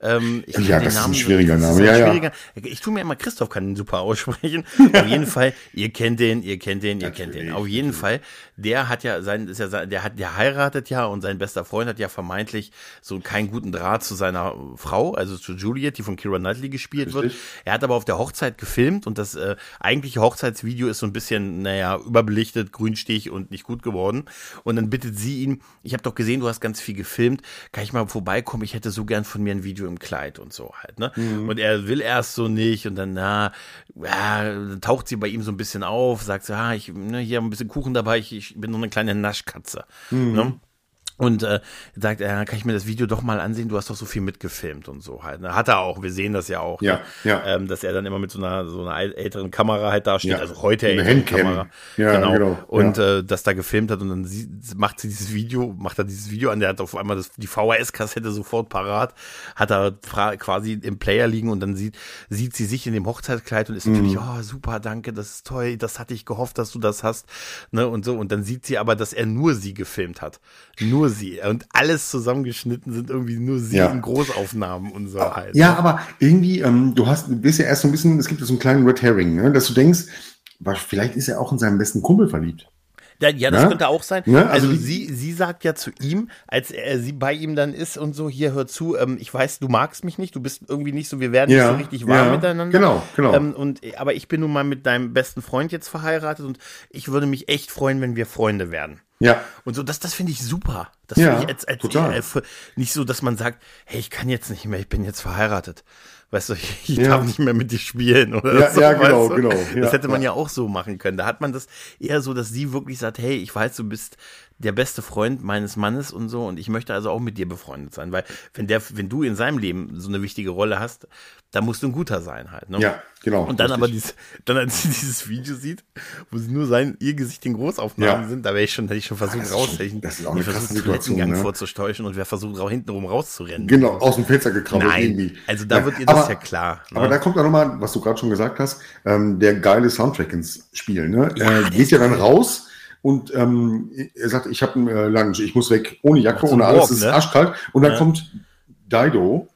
Ähm, ich Ja, das ist ein schwieriger Name, ja, ja. schwieriger- Ich tue mir immer, Christoph kann den super aussprechen. Auf jeden Fall, ihr kennt den, ihr kennt den, ihr kennt den. Auf jeden Fall, der hat ja sein, ist ja sein, der hat, der heiratet ja und sein bester Freund hat ja vermeintlich so keinen guten Draht zu seiner Frau, also zu Juliet, die von Kira Knightley gespielt wird. Richtig. Er hat aber auf der Hochzeit gefilmt und das äh, eigentliche Hochzeitsvideo ist so ein bisschen, naja, überbelichtet, grünstich und nicht gut geworden. Und dann bittet sie ihn, ich habe doch gesehen, du hast ganz viel gefilmt, kann ich mal vorbeikommen? Ich hätte so gern von mir ein Video im Kleid und so halt. Ne? Und er will erst so nicht und dann, na, ja, taucht sie bei ihm so ein bisschen auf, sagt so, ah, ich, ne, hier ein bisschen Kuchen dabei, ich, ich bin so eine kleine Naschkatze. Ne? Und äh, sagt er, kann ich mir das Video doch mal ansehen? Du hast doch so viel mitgefilmt und so halt. Ne? Hat er auch, wir sehen das ja auch. Ja, ne? ja. Ähm, dass er dann immer mit so einer so einer äl- älteren Kamera halt da steht, Ja, also heute eine älteren Handcam. Kamera. Ja, genau. genau, Und ja. äh, das da gefilmt hat und dann sie, macht sie dieses Video, macht er dieses Video an, der hat auf einmal das, die VHS-Kassette sofort parat, hat er quasi im Player liegen und dann sieht, sieht sie sich in dem Hochzeitskleid und ist natürlich, Mhm. oh super, danke, das ist toll, das hatte ich gehofft, dass du das hast, ne, und so. Und dann sieht sie aber, dass er nur sie gefilmt hat. Nur sie. Und alles zusammengeschnitten sind irgendwie nur sie Ja. in Großaufnahmen und so halt. Ja, aber irgendwie, ähm, du hast, bist ja erst so ein bisschen, es gibt so einen kleinen Red Herring, ne, dass du denkst, was, vielleicht ist er auch in seinen besten Kumpel verliebt. Ja, ja das Ne? könnte auch sein. Ne? Also, Also sie, sie sagt ja zu ihm, als er sie bei ihm dann ist und so, hier hör zu, ähm, ich weiß, du magst mich nicht, du bist irgendwie nicht so, wir werden Ja, nicht so richtig warm ja, miteinander. genau, genau. Ähm, und, aber ich bin nun mal mit deinem besten Freund jetzt verheiratet und ich würde mich echt freuen, wenn wir Freunde werden. Ja. Und so, das, das finde ich super. Das Ja, finde ich als, als total. für- nicht so, dass man sagt, hey, ich kann jetzt nicht mehr, ich bin jetzt verheiratet. Weißt du, ich, ich Ja. darf nicht mehr mit dir spielen oder Ja, so. ja, genau, du? genau. Ja, das hätte man ja. ja auch so machen können. Da hat man das eher so, dass sie wirklich sagt, hey, ich weiß, du bist der beste Freund meines Mannes und so und ich möchte also auch mit dir befreundet sein, weil wenn der, wenn du in seinem Leben so eine wichtige Rolle hast, da musst du ein guter sein halt. Ne? Ja, genau, Und dann richtig. aber dieses, dann als sie dieses Video sieht, wo sie nur sein, ihr Gesicht in Großaufnahmen Ja. sind, da wäre ich schon, hätte ich schon versucht schon- rauszustechen. das ist auch eine krasse Situation, ne? vorzustäuschen und wer versucht, auch hintenrum rauszurennen. Genau, aus dem Fenster gekrabbelt Nein, irgendwie. also da Ja, wird ihr das aber- ja klar. Ne? Aber da kommt auch nochmal, was du gerade schon gesagt hast, ähm, der geile Soundtrack ins Spiel. Ne? Ja, der geht ja dann raus und ähm, er sagt, ich habe einen äh, Lunch, ich muss weg, ohne Jacke, ohne alles, Walk, es ist ne? arschkalt. Und dann Ja. kommt Dido.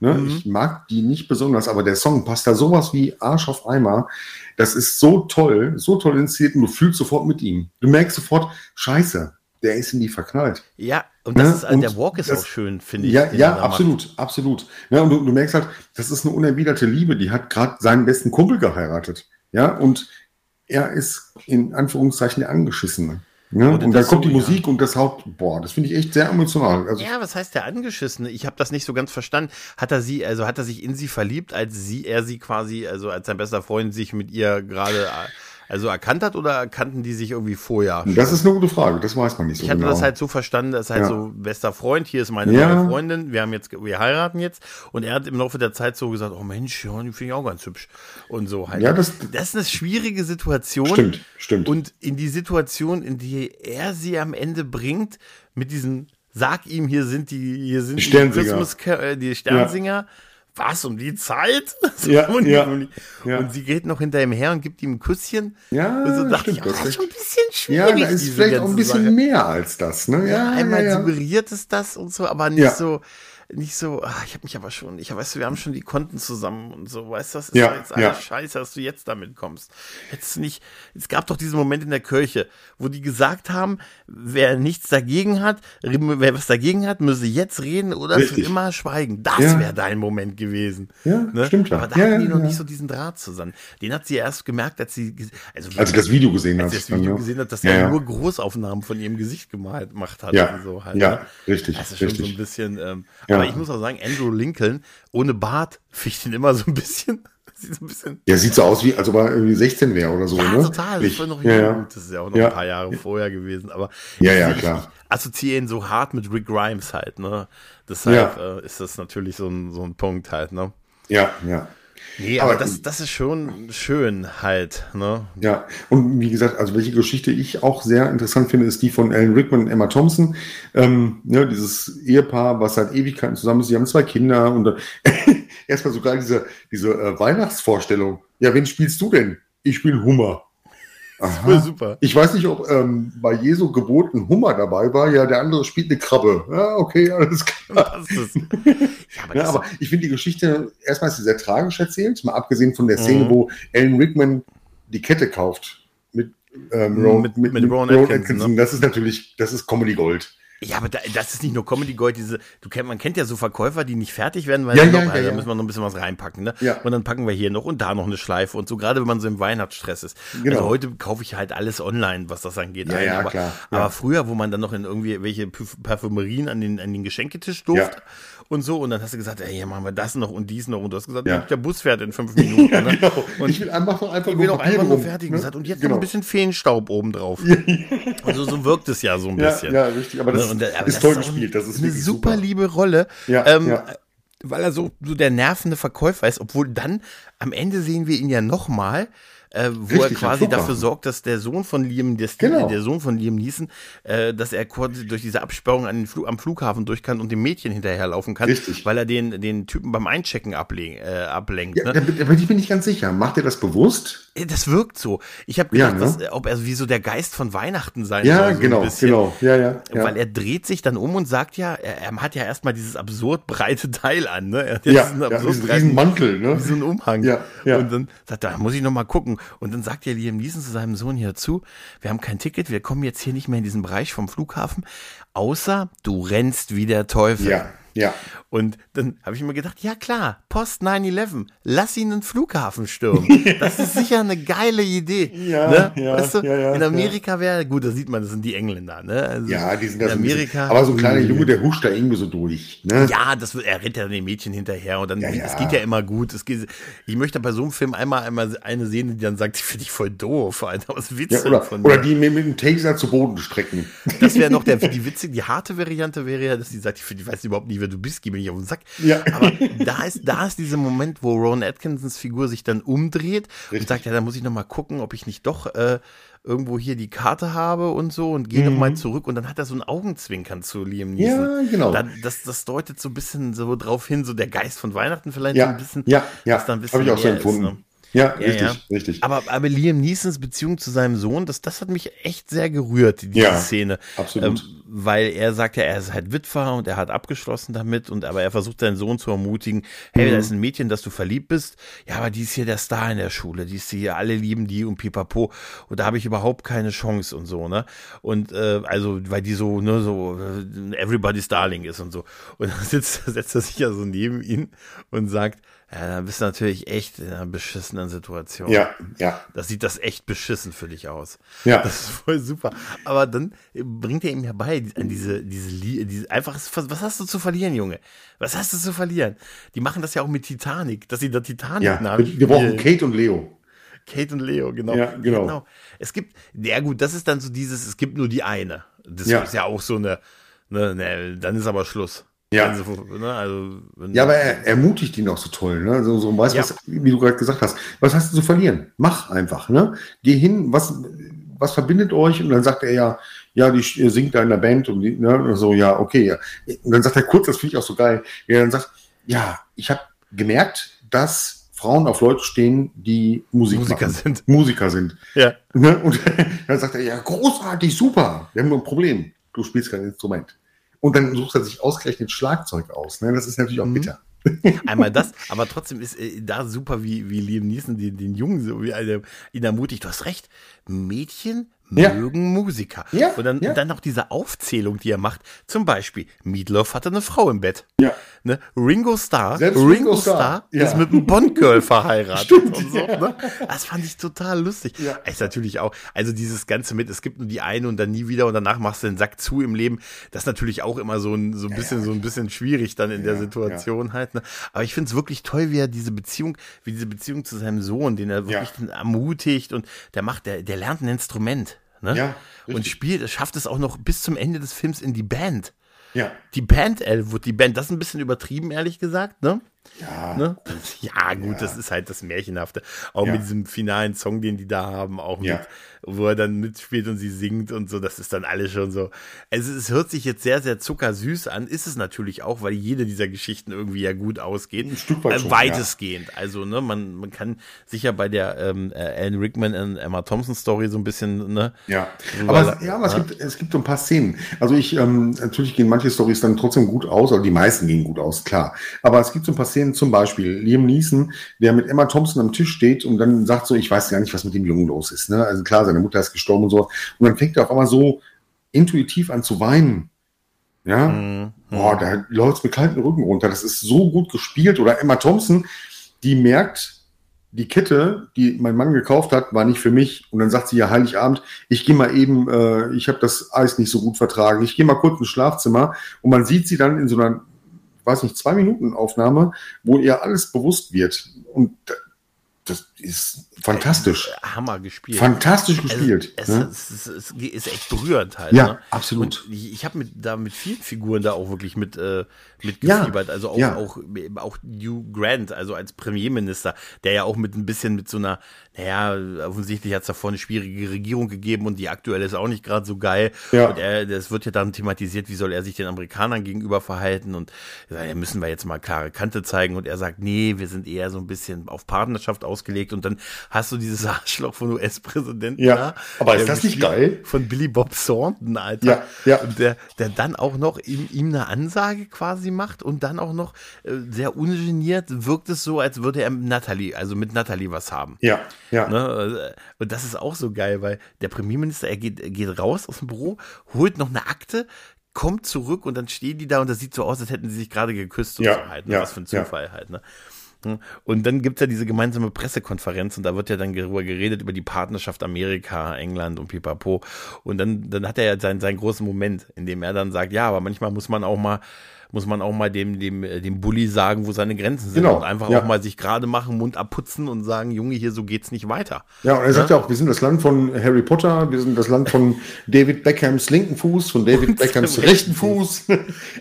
Ne? Mhm. Ich mag die nicht besonders, aber der Song passt da sowas wie Arsch auf Eimer. Das ist so toll, so toll inszeniert und du fühlst sofort mit ihm. Du merkst sofort, scheiße, der ist in die verknallt. ja, und das Ne? ist, also der Und Walk ist das- auch schön, finde ich. Ja, ja, da macht. absolut, absolut. Ja, und du, du merkst halt, das ist eine unerwiderte Liebe. Die hat gerade seinen besten Kumpel geheiratet. Ja, und er ist in Anführungszeichen der Angeschissene. Ja, Wurde und dann kommt so, die ja. Musik und das Haupt, boah, das finde ich echt sehr emotional. Also, Ja, was heißt der Angeschissene? Ich habe das nicht so ganz verstanden. Hat er sie, also hat er sich in sie verliebt, als sie, er sie quasi, also als sein bester Freund sich mit ihr gerade, äh, also erkannt hat oder kannten die sich irgendwie vorher? das ist eine gute Frage, das weiß man nicht so Ich hatte genau. das halt so verstanden, dass halt Ja. so bester Freund, hier ist meine Ja. neue Freundin, wir haben jetzt, wir heiraten jetzt und er hat im Laufe der Zeit so gesagt, oh Mensch, ja, die finde ich auch ganz hübsch und so halt. Ja, das- das ist eine schwierige Situation. Stimmt, stimmt. Und in die Situation, in die er sie am Ende bringt, mit diesem, sag ihm, hier sind die, hier sind die, Sternsinger. Christmas, äh, die Sternsinger. Was, um die Zeit? So Ja, und, ja, und, ja. und sie geht noch hinter ihm her und gibt ihm ein Küsschen. Ja, und so dachte stimmt, ich, oh, das ist schon ein bisschen ja, schwierig. da ist vielleicht auch ein bisschen Sache. mehr als das. Ne? Ja, Ja, einmal ja, ja. suggeriert es das und so, aber nicht Ja. so, nicht so, ah, ich habe mich aber schon, ich weißt du, wir haben schon die Konten zusammen und so, weißt du, das ist Ja, jetzt alles ja. scheiße, dass du jetzt damit kommst. Jetzt nicht, es gab doch diesen Moment in der Kirche, wo die gesagt haben, wer nichts dagegen hat, wer was dagegen hat, müsse jetzt reden oder für Richtig. immer schweigen. Das Ja. wäre dein Moment gewesen. Ja, stimmt ja. Aber da hatten die noch nicht so diesen Draht zusammen. Den hat sie erst gemerkt, als sie, also, Als sie das Video gesehen als hat. sie das Video dann, ne? gesehen hat, dass er nur Großaufnahmen von ihrem Gesicht gemalt gemacht hat Ja, so halt. ja, ne? richtig, Das ist schon so ein richtig. bisschen, ähm, Ja. Aber ich muss auch sagen, Andrew Lincoln ohne Bart ich den immer so ein bisschen, sieht so ein bisschen, Der sieht so aus, wie als ob er irgendwie 16 wäre oder so. ja, ne? total, das war noch ja, ja. Das ist ja auch noch Ja. ein paar Jahre vorher gewesen, aber Ja, ja, ich, klar. ich assoziiere ihn so hart mit Rick Grimes halt, ne? Deshalb äh, ist das natürlich so ein, so ein Punkt halt, ne? Ja, ja. Nee, aber, Aber- das, das ist schon schön halt, ne? Ja, und wie gesagt, also welche Geschichte ich auch sehr interessant finde, ist die von Alan Rickman und Emma Thompson. Ähm, ne, dieses Ehepaar, was seit Ewigkeiten zusammen ist, sie haben zwei Kinder und äh, erstmal sogar diese, diese äh, Weihnachtsvorstellung. Ja, wen spielst du denn? Ich spiele Hummer. Voll super. Ich weiß nicht, ob ähm, bei Jesu Gebot ein Hummer dabei war. Ja, der andere spielt eine Krabbe. Ja, okay, alles klar. Es. Ja, aber Ja, aber ich finde die Geschichte erstmal ist sie sehr tragisch erzählt, mal abgesehen von der Szene, Mhm. wo Alan Rickman die Kette kauft mit, ähm, Mhm, Rowan- mit- mit Rowan Atkinson, ne? Das ist natürlich, das ist Comedy Gold. Ja, aber da, das ist nicht nur Comedy Gold, diese, du kennt, man kennt ja so Verkäufer, die nicht fertig werden, weil Ja, ja, noch, ja, da ja. müssen wir noch ein bisschen was reinpacken, ne? Ja. Und dann packen wir hier noch und da noch eine Schleife und so, gerade wenn man so im Weihnachtsstress ist. Genau. Also heute kaufe ich halt alles online, was das angeht. Ja, ein, ja, aber, klar, aber früher, wo man dann noch in irgendwie welche Parf- Parfümerien an den, an den Geschenketisch durfte. Und so, und dann hast du gesagt, ey, hier machen wir das noch und dies noch und du hast gesagt, Ja. der Bus fährt in fünf Minuten. Ja, ne? genau. Und ich will einfach noch einfach ich will nur auch einfach nur fertig ne? gesagt und jetzt genau. noch ein bisschen Feenstaub oben drauf. Also so wirkt es ja so ein bisschen. ja, richtig. Aber das Ne, und da- aber ist das toll gespielt. Das ist eine super, super. liebe Rolle, Ja, ähm, ja. weil er so, so der nervende Verkäufer ist, obwohl dann am Ende sehen wir ihn ja nochmal, äh, wo Richtig, er quasi dafür sorgt, dass der Sohn von Liam, der, Genau. der Sohn von Liam Neeson, äh, dass er quasi durch diese Absperrung an den Flu am Flughafen durch kann und dem Mädchen hinterherlaufen kann, Richtig. weil er den, den Typen beim Einchecken ablegen, äh, ablenkt. Ja, ne? aber ich bin nicht ganz sicher. Macht er das bewusst? Äh, Das wirkt so. Ich habe Ja, gedacht, ne? was, ob er wie so der Geist von Weihnachten sein Ja, soll. so ein genau, genau. Ja, ja. ja. Weil er dreht sich dann um und sagt ja, er, er hat ja erstmal dieses absurd breite Teil an, ne? Er hat ja, diesen ja, diesen breiten- riesen Mantel, ne? wie so ein Umhang. Ja, ja. Und dann sagt er, muss ich noch mal gucken. Und dann sagt ja Liam Neeson zu seinem Sohn hier zu, wir haben kein Ticket, wir kommen jetzt hier nicht mehr in diesen Bereich vom Flughafen, außer du rennst wie der Teufel. Ja, ja. Und dann habe ich mir gedacht, ja klar, Post 9-11, lass ihn einen Flughafen stürmen. Das ist sicher eine geile Idee. Ja, ne? ja, weißt du, ja, ja, in Amerika wäre, gut, da sieht man, das sind die Engländer, ne? Also Ja, die sind in Amerika. Aber so ein kleiner Junge, der huscht da irgendwie so durch. Ne? Ja, das er rennt ja den Mädchen hinterher und dann, es geht ja immer gut. Es geht, ich möchte bei so einem Film einmal, einmal eine sehen, die dann sagt, ich finde dich voll doof, Alter, was du oder, von oder mir? die mit, mit dem Taser zu Boden strecken. Das wäre noch der, die witzige, die harte Variante wäre ja, dass sie sagt, ich, find- ich weiß überhaupt nicht, wer du bist, geh mir nicht auf den Sack. Ja. Aber da ist, da ist dieser Moment, wo Ron Atkinsons Figur sich dann umdreht und Richtig. sagt, ja, da muss ich noch mal gucken, ob ich nicht doch äh, irgendwo hier die Karte habe und so und gehe Mhm. mal zurück und dann hat er so ein Augenzwinkern zu Liam Neeson. Ja, genau. Da, das, das deutet so ein bisschen so drauf hin, so der Geist von Weihnachten vielleicht Ja, so ein bisschen. ja, ja. Habe ich auch so mehr ist, empfunden. ne? Ja, Ja, richtig, ja. richtig. Aber, aber Liam Neesons Beziehung zu seinem Sohn, das, das hat mich echt sehr gerührt, diese Ja, Szene. absolut. Ähm, weil er sagt ja, er ist halt Witwer und er hat abgeschlossen damit und aber er versucht seinen Sohn zu ermutigen, hey, Mhm. da ist ein Mädchen, das du verliebt bist. Ja, aber die ist hier der Star in der Schule, die ist hier, alle lieben die und pipapo. Und da habe ich überhaupt keine Chance und so, ne? Und äh, also, weil die so, ne, so äh, everybody's darling ist und so. Und dann sitzt, setzt er sich ja so neben ihn und sagt, ja, da bist du natürlich echt in einer beschissenen Situation. ja, ja, Das sieht das echt beschissen für dich aus. Ja. Das ist voll super. Aber dann bringt er ihm ja bei an diese, diese, diese einfach, was hast du zu verlieren, Junge? Was hast du zu verlieren? Die machen das ja auch mit Titanic, dass sie da Titanic ja. Namen Wir, brauchen. Kate und Leo. Kate und Leo, genau. Ja, genau. Es gibt, ja gut, das ist dann so dieses, es gibt nur die eine. Das Ja. ist ja auch so eine, ne, ne, dann ist aber Schluss. Ja. Also, ne, also, Ja, aber er ermutigt ihn auch so toll, ne? So, so weißt Ja. was, wie du gerade gesagt hast. Was hast du zu verlieren? Mach einfach, ne? Geh hin, was, was verbindet euch? Und dann sagt er ja, ja, die singt da in der Band und die, ne? Und so, ja, okay, ja. Und dann sagt er kurz, das finde ich auch so geil. Ja, dann sagt, ja, ich habe gemerkt, dass Frauen auf Leute stehen, die Musik Musiker machen. sind. Musiker sind. ja. Ne? Und dann sagt er, ja, großartig, super. Wir haben nur ein Problem. Du spielst kein Instrument. Und dann sucht er sich ausgerechnet Schlagzeug aus. Ne? Das ist natürlich auch Mhm. bitter. Einmal das, aber trotzdem ist äh, da super, wie, wie Liam Neeson den, den Jungen so wie eine, ihn ermutigt. Du hast recht, Mädchen Ja. mögen Musiker. Ja, Und dann, ja. dann noch diese Aufzählung, die er macht. Zum Beispiel, Meatloaf hatte eine Frau im Bett. Ja. Ne? Ringo Starr, Selbst Ringo, Ringo Starr, ja. ist mit einem Bond-Girl verheiratet. Stimmt, und so, ja. ne? Das fand ich total lustig. Ja. Ist natürlich auch, also dieses Ganze mit, es gibt nur die eine und dann nie wieder und danach machst du den Sack zu im Leben. Das ist natürlich auch immer so ein, so ein bisschen, so ein bisschen schwierig dann in der Situation halt. Ne? Aber ich finde es wirklich toll, wie er diese Beziehung, wie diese Beziehung zu seinem Sohn, den er wirklich ermutigt und der macht, der, der lernt ein Instrument. Ne? Ja, und richtig. spielt, es schafft es auch noch bis zum Ende des Films in die Band. Ja. Die Band Elwood, die Band, das ist ein bisschen übertrieben, ehrlich gesagt, ne? Ja. Ne? Ja, gut, das ist halt das Märchenhafte. Auch Ja. mit diesem finalen Song, den die da haben, auch mit, Ja. wo er dann mitspielt und sie singt und so, das ist dann alles schon so. Also es hört sich jetzt sehr, sehr zuckersüß an, ist es natürlich auch, weil jede dieser Geschichten irgendwie ja gut ausgeht. Ein Stück weit Äh, schon, weitestgehend. Also, ne, man, man kann sicher bei der ähm, äh, Alan Rickman und Emma Thompson Story so ein bisschen, ne? Ja, aber, es, ja, aber es, gibt, es gibt so ein paar Szenen. Also ich, ähm, natürlich gehen manche Stories dann trotzdem gut aus, oder die meisten gehen gut aus, klar. Aber es gibt so ein paar Szenen, zum Beispiel Liam Neeson, der mit Emma Thompson am Tisch steht und dann sagt so, ich weiß gar nicht, was mit dem Jungen los ist. Ne? Also klar, seine Mutter ist gestorben und so. Und dann fängt er auf einmal so intuitiv an zu weinen. Ja, Mhm. boah, da läuft mit kalten Rücken runter. Das ist so gut gespielt. Oder Emma Thompson, die merkt, die Kette, die mein Mann gekauft hat, war nicht für mich. Und dann sagt sie ja Heiligabend, ich gehe mal eben, äh, ich habe das Eis nicht so gut vertragen. Ich gehe mal kurz ins Schlafzimmer und man sieht sie dann in so einer, weiß nicht, zwei Minuten Aufnahme, wo ihr alles bewusst wird. Und das ist fantastisch. Hammer gespielt. Fantastisch gespielt. Es, ne? es, es, es, ist echt berührend halt. Ja, ne? absolut. Und ich, ich habe mit, da mit vielen Figuren da auch wirklich mit, äh, mit Ja. Also auch, ja. auch, auch Hugh Grant, also als Premierminister, der ja auch mit ein bisschen mit so einer, naja, offensichtlich hat es davor eine schwierige Regierung gegeben und die aktuelle ist auch nicht gerade so geil. Ja. Und er, das wird ja dann thematisiert, wie soll er sich den Amerikanern gegenüber verhalten und ja, müssen wir jetzt mal klare Kante zeigen und er sagt, nee, wir sind eher so ein bisschen auf Partnerschaft ausgelegt und dann hast du dieses Arschloch von US-Präsidenten. Ja, da, aber ist das nicht geil? Von Billy Bob Thornton, Alter. Ja, ja. Und der, der dann auch noch ihm, ihm eine Ansage quasi macht und dann auch noch äh, sehr ungeniert wirkt es so, als würde er mit Natalie, also mit Natalie was haben. Ja, ja. Ne? Und das ist auch so geil, weil der Premierminister, er geht, er geht raus aus dem Büro, holt noch eine Akte, kommt zurück und dann stehen die da und das sieht so aus, als hätten sie sich gerade geküsst und Ja, so halt. Ne? ja, Was für ein Zufall halt. Ne? Und dann gibt's ja diese gemeinsame Pressekonferenz und da wird ja dann darüber geredet, über die Partnerschaft Amerika, England und pipapo. Und dann, dann hat er ja seinen, seinen großen Moment, in dem er dann sagt, ja, aber manchmal muss man auch mal muss man auch mal dem, dem, äh, dem Bully sagen, wo seine Grenzen sind. Genau, Und einfach ja. auch mal sich gerade machen, Mund abputzen und sagen, Junge, hier so geht's nicht weiter. Ja, und er sagt ja auch, wir sind das Land von Harry Potter, wir sind das Land von David Beckhams linken Fuß, von David Und Beckhams rechten Fuß.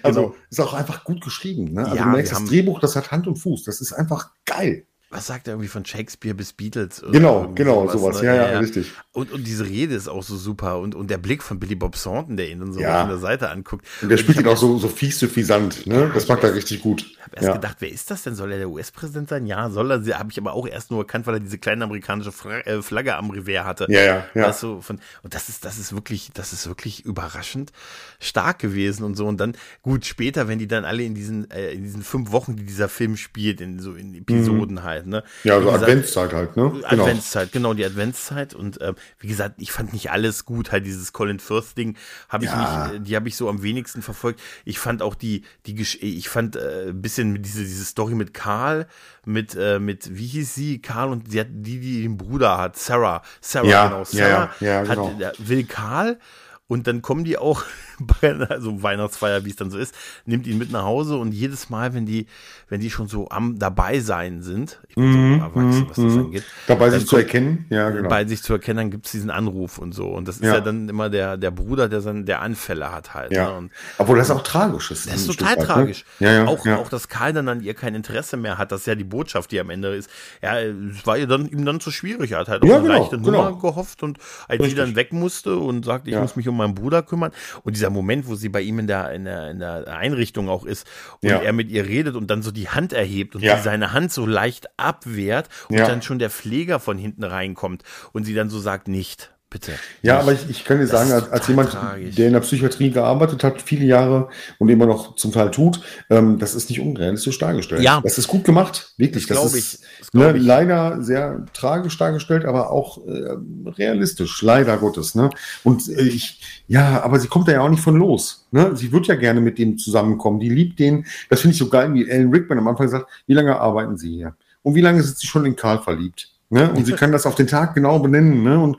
Also Genau. ist auch einfach gut geschrieben. Ne? Also Ja, du merkst, das Drehbuch, das hat Hand und Fuß. Das ist einfach geil. Was sagt er irgendwie von Shakespeare bis Beatles? Genau, genau, sowas. Ja, ja, richtig. Und, und diese Rede ist auch so super und, und der Blick von Billy Bob Thornton, der ihn dann so Ja. von der Seite anguckt. Und der spielt ich ihn auch so, so fies suffisant. Ne? Das macht er richtig gut. hab erst Ja. gedacht, wer ist das denn? Soll er der US-Präsident sein? Ja, soll er. Habe ich aber auch erst nur erkannt, weil er diese kleine amerikanische Fra äh, Flagge am Revers hatte. Ja, ja, ja. Weißt du, von, und das ist, das ist wirklich, das ist wirklich überraschend stark gewesen und so. Und dann, gut, später, wenn die dann alle in diesen, äh, in diesen fünf Wochen, die dieser Film spielt, in so in Episoden halt, ne? Mhm. Ja, Wie so gesagt, Adventszeit halt, ne? Genau. Adventszeit, genau, die Adventszeit. Und äh, wie gesagt, ich fand nicht alles gut. Halt dieses Colin Firth-Ding habe ich Ja. nicht, äh, die habe ich so am wenigsten verfolgt. Ich fand auch die, die ich fand äh, ein bisschen diese, diese Story mit Karl, mit, äh, mit, wie hieß sie? Karl und hat die, die den Bruder hat, Sarah. Sarah, Ja, genau. ja, Sarah ja, ja, hat, genau. der will Karl. Und dann kommen die auch bei einer also Weihnachtsfeier, wie es dann so ist, nimmt ihn mit nach Hause und jedes Mal, wenn die, wenn die schon so am dabei sein sind, ich bin Mhm, so erwachsen, was das angeht, Dabei sich zu erkennen. Ja, genau. bei sich zu erkennen, dann gibt's diesen Anruf und so. Und das ist Ja. ja, dann immer der, der Bruder, der dann der Anfälle hat halt. ja. Ne? Und Obwohl das auch tragisch ist. das ist total Stück ne? tragisch. Ja, ja, auch, ja. auch, dass Karl dann an ihr kein Interesse mehr hat, das ist ja die Botschaft, die am Ende ist. Ja, es war ihr dann, ihm dann zu schwierig. Er hat halt auf Ja, eine genau, leichte genau. Nummer gehofft und als sie Richtig. dann weg musste und sagte, ich muss mich um meinen Bruder kümmern. Und dieser Moment, wo sie bei ihm in der, in der, in der Einrichtung auch ist und er mit ihr redet und dann so die Hand erhebt und Ja. sie seine Hand so leicht abwehrt und Ja. dann schon der Pfleger von hinten reinkommt und sie dann so sagt, nicht, bitte. Ja, aber ich, ich kann dir Das sagen, als, als jemand, tragisch. der in der Psychiatrie gearbeitet hat, viele Jahre und immer noch zum Teil tut, ähm, das ist nicht unrealistisch dargestellt. Ja. Das ist gut gemacht, wirklich. Das glaub ist, ich. Das ne, ich. leider sehr tragisch dargestellt, aber auch äh, realistisch, leider Gottes. Ne? Und äh, ich, ja, aber sie kommt da ja auch nicht von los. Ne? Sie wird ja gerne mit dem zusammenkommen. Die liebt den. Das finde ich so geil, wie Ellen Rickman am Anfang sagt, wie lange arbeiten Sie hier? Und wie lange sind Sie schon in Karl verliebt? Ne? Und sie kann das auf den Tag genau benennen. Ne? Und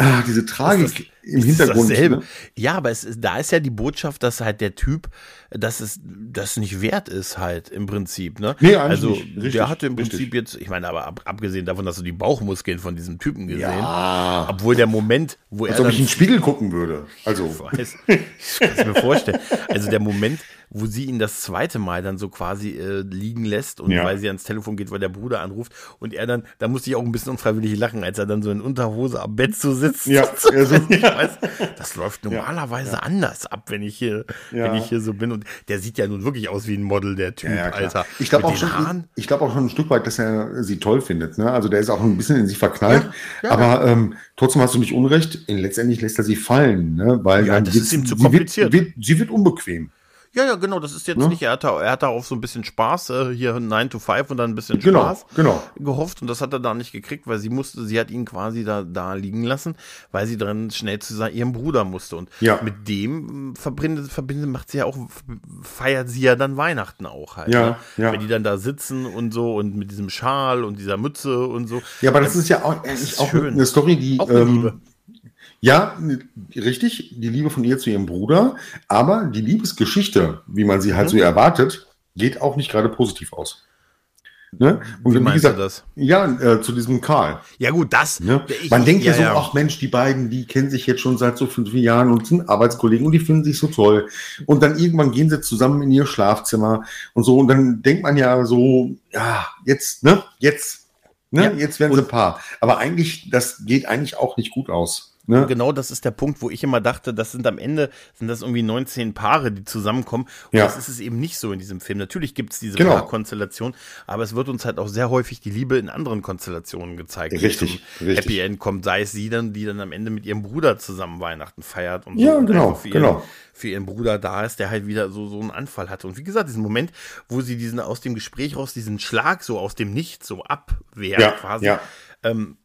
ah, diese Tragik im Hintergrund. dasselbe. Ne? Ja, aber es da ist ja die Botschaft, dass halt der Typ, dass es das nicht wert ist, halt im Prinzip. Ne? Nee, eigentlich also nicht. Richtig, der hatte im richtig. Prinzip jetzt, ich meine, aber ab, abgesehen davon, dass du die Bauchmuskeln von diesem Typen gesehen, Ja. obwohl der Moment, wo er Als ob ich in den Spiegel gucken würde. Also, weiß. Ich kann es mir vorstellen. Also der Moment, wo sie ihn das zweite Mal dann so quasi äh, liegen lässt und Ja. weil sie ans Telefon geht, weil der Bruder anruft und er dann, da musste ich auch ein bisschen unfreiwillig lachen, als er dann so in Unterhose am Bett so sitzt. Ja, so, ja, weiß, das läuft normalerweise anders ab, wenn ich hier, Ja. wenn ich hier so bin und der sieht ja nun wirklich aus wie ein Model, der Typ, Ja, ja. Alter. Ich glaube auch, schon- ich glaub auch schon ein Stück weit, dass er sie toll findet. Ne? Also der ist auch ein bisschen in sich verknallt. Ja, ja. aber ähm, trotzdem hast du nicht unrecht. Letztendlich lässt er sie fallen, ne? weil Ja, das ist ihm zu sie kompliziert. Wird, wird, sie wird unbequem. Ja, ja, genau, das ist jetzt Ne? nicht, er hat, da, er hat da auf so ein bisschen Spaß, äh, hier 9 to 5 und dann ein bisschen Genau, Spaß genau. gehofft und das hat er da nicht gekriegt, weil sie musste, sie hat ihn quasi da, da liegen lassen, weil sie dann schnell zu sein, ihrem Bruder musste und Ja. mit dem verbindet, verbindet, macht sie ja auch, feiert sie ja dann Weihnachten auch halt, Ja, ne? ja. wenn die dann da sitzen und so und mit diesem Schal und dieser Mütze und so. Ja, aber das ist ja auch, ist ist auch schön. eine Story, die. Auch eine ähm, Liebe. Ja, richtig, die Liebe von ihr zu ihrem Bruder, aber die Liebesgeschichte, wie man sie halt Mhm. so erwartet, geht auch nicht gerade positiv aus. Ne? Und Wie meinst du das? Ja, äh, zu diesem Karl. Ja gut, das. Ne? ich- Man denkt ja, so, ja. ach Mensch, die beiden, die kennen sich jetzt schon seit so fünf Jahren und sind Arbeitskollegen und die finden sich so toll. Und dann irgendwann gehen sie zusammen in ihr Schlafzimmer und so. Und dann denkt man ja so, ja, jetzt, ne, jetzt, ne, Ja. jetzt werden sie Paar. Aber eigentlich, das geht eigentlich auch nicht gut aus. Ne? Genau das ist der Punkt, wo ich immer dachte, das sind am Ende, sind das irgendwie 19 Paare, die zusammenkommen. Und ja. das ist es eben nicht so in diesem Film. Natürlich gibt es diese genau. Paarkonstellation, aber es wird uns halt auch sehr häufig die Liebe in anderen Konstellationen gezeigt. Richtig, richtig. Happy End kommt, sei es sie dann, die dann am Ende mit ihrem Bruder zusammen Weihnachten feiert und ja, so. genau, für ihren, genau. Für ihren Bruder da ist, der halt wieder so, so einen Anfall hatte. Und wie gesagt, diesen Moment, wo sie diesen aus dem Gespräch raus, diesen Schlag so aus dem Nichts so abwehrt ja, quasi. Ja. Ähm,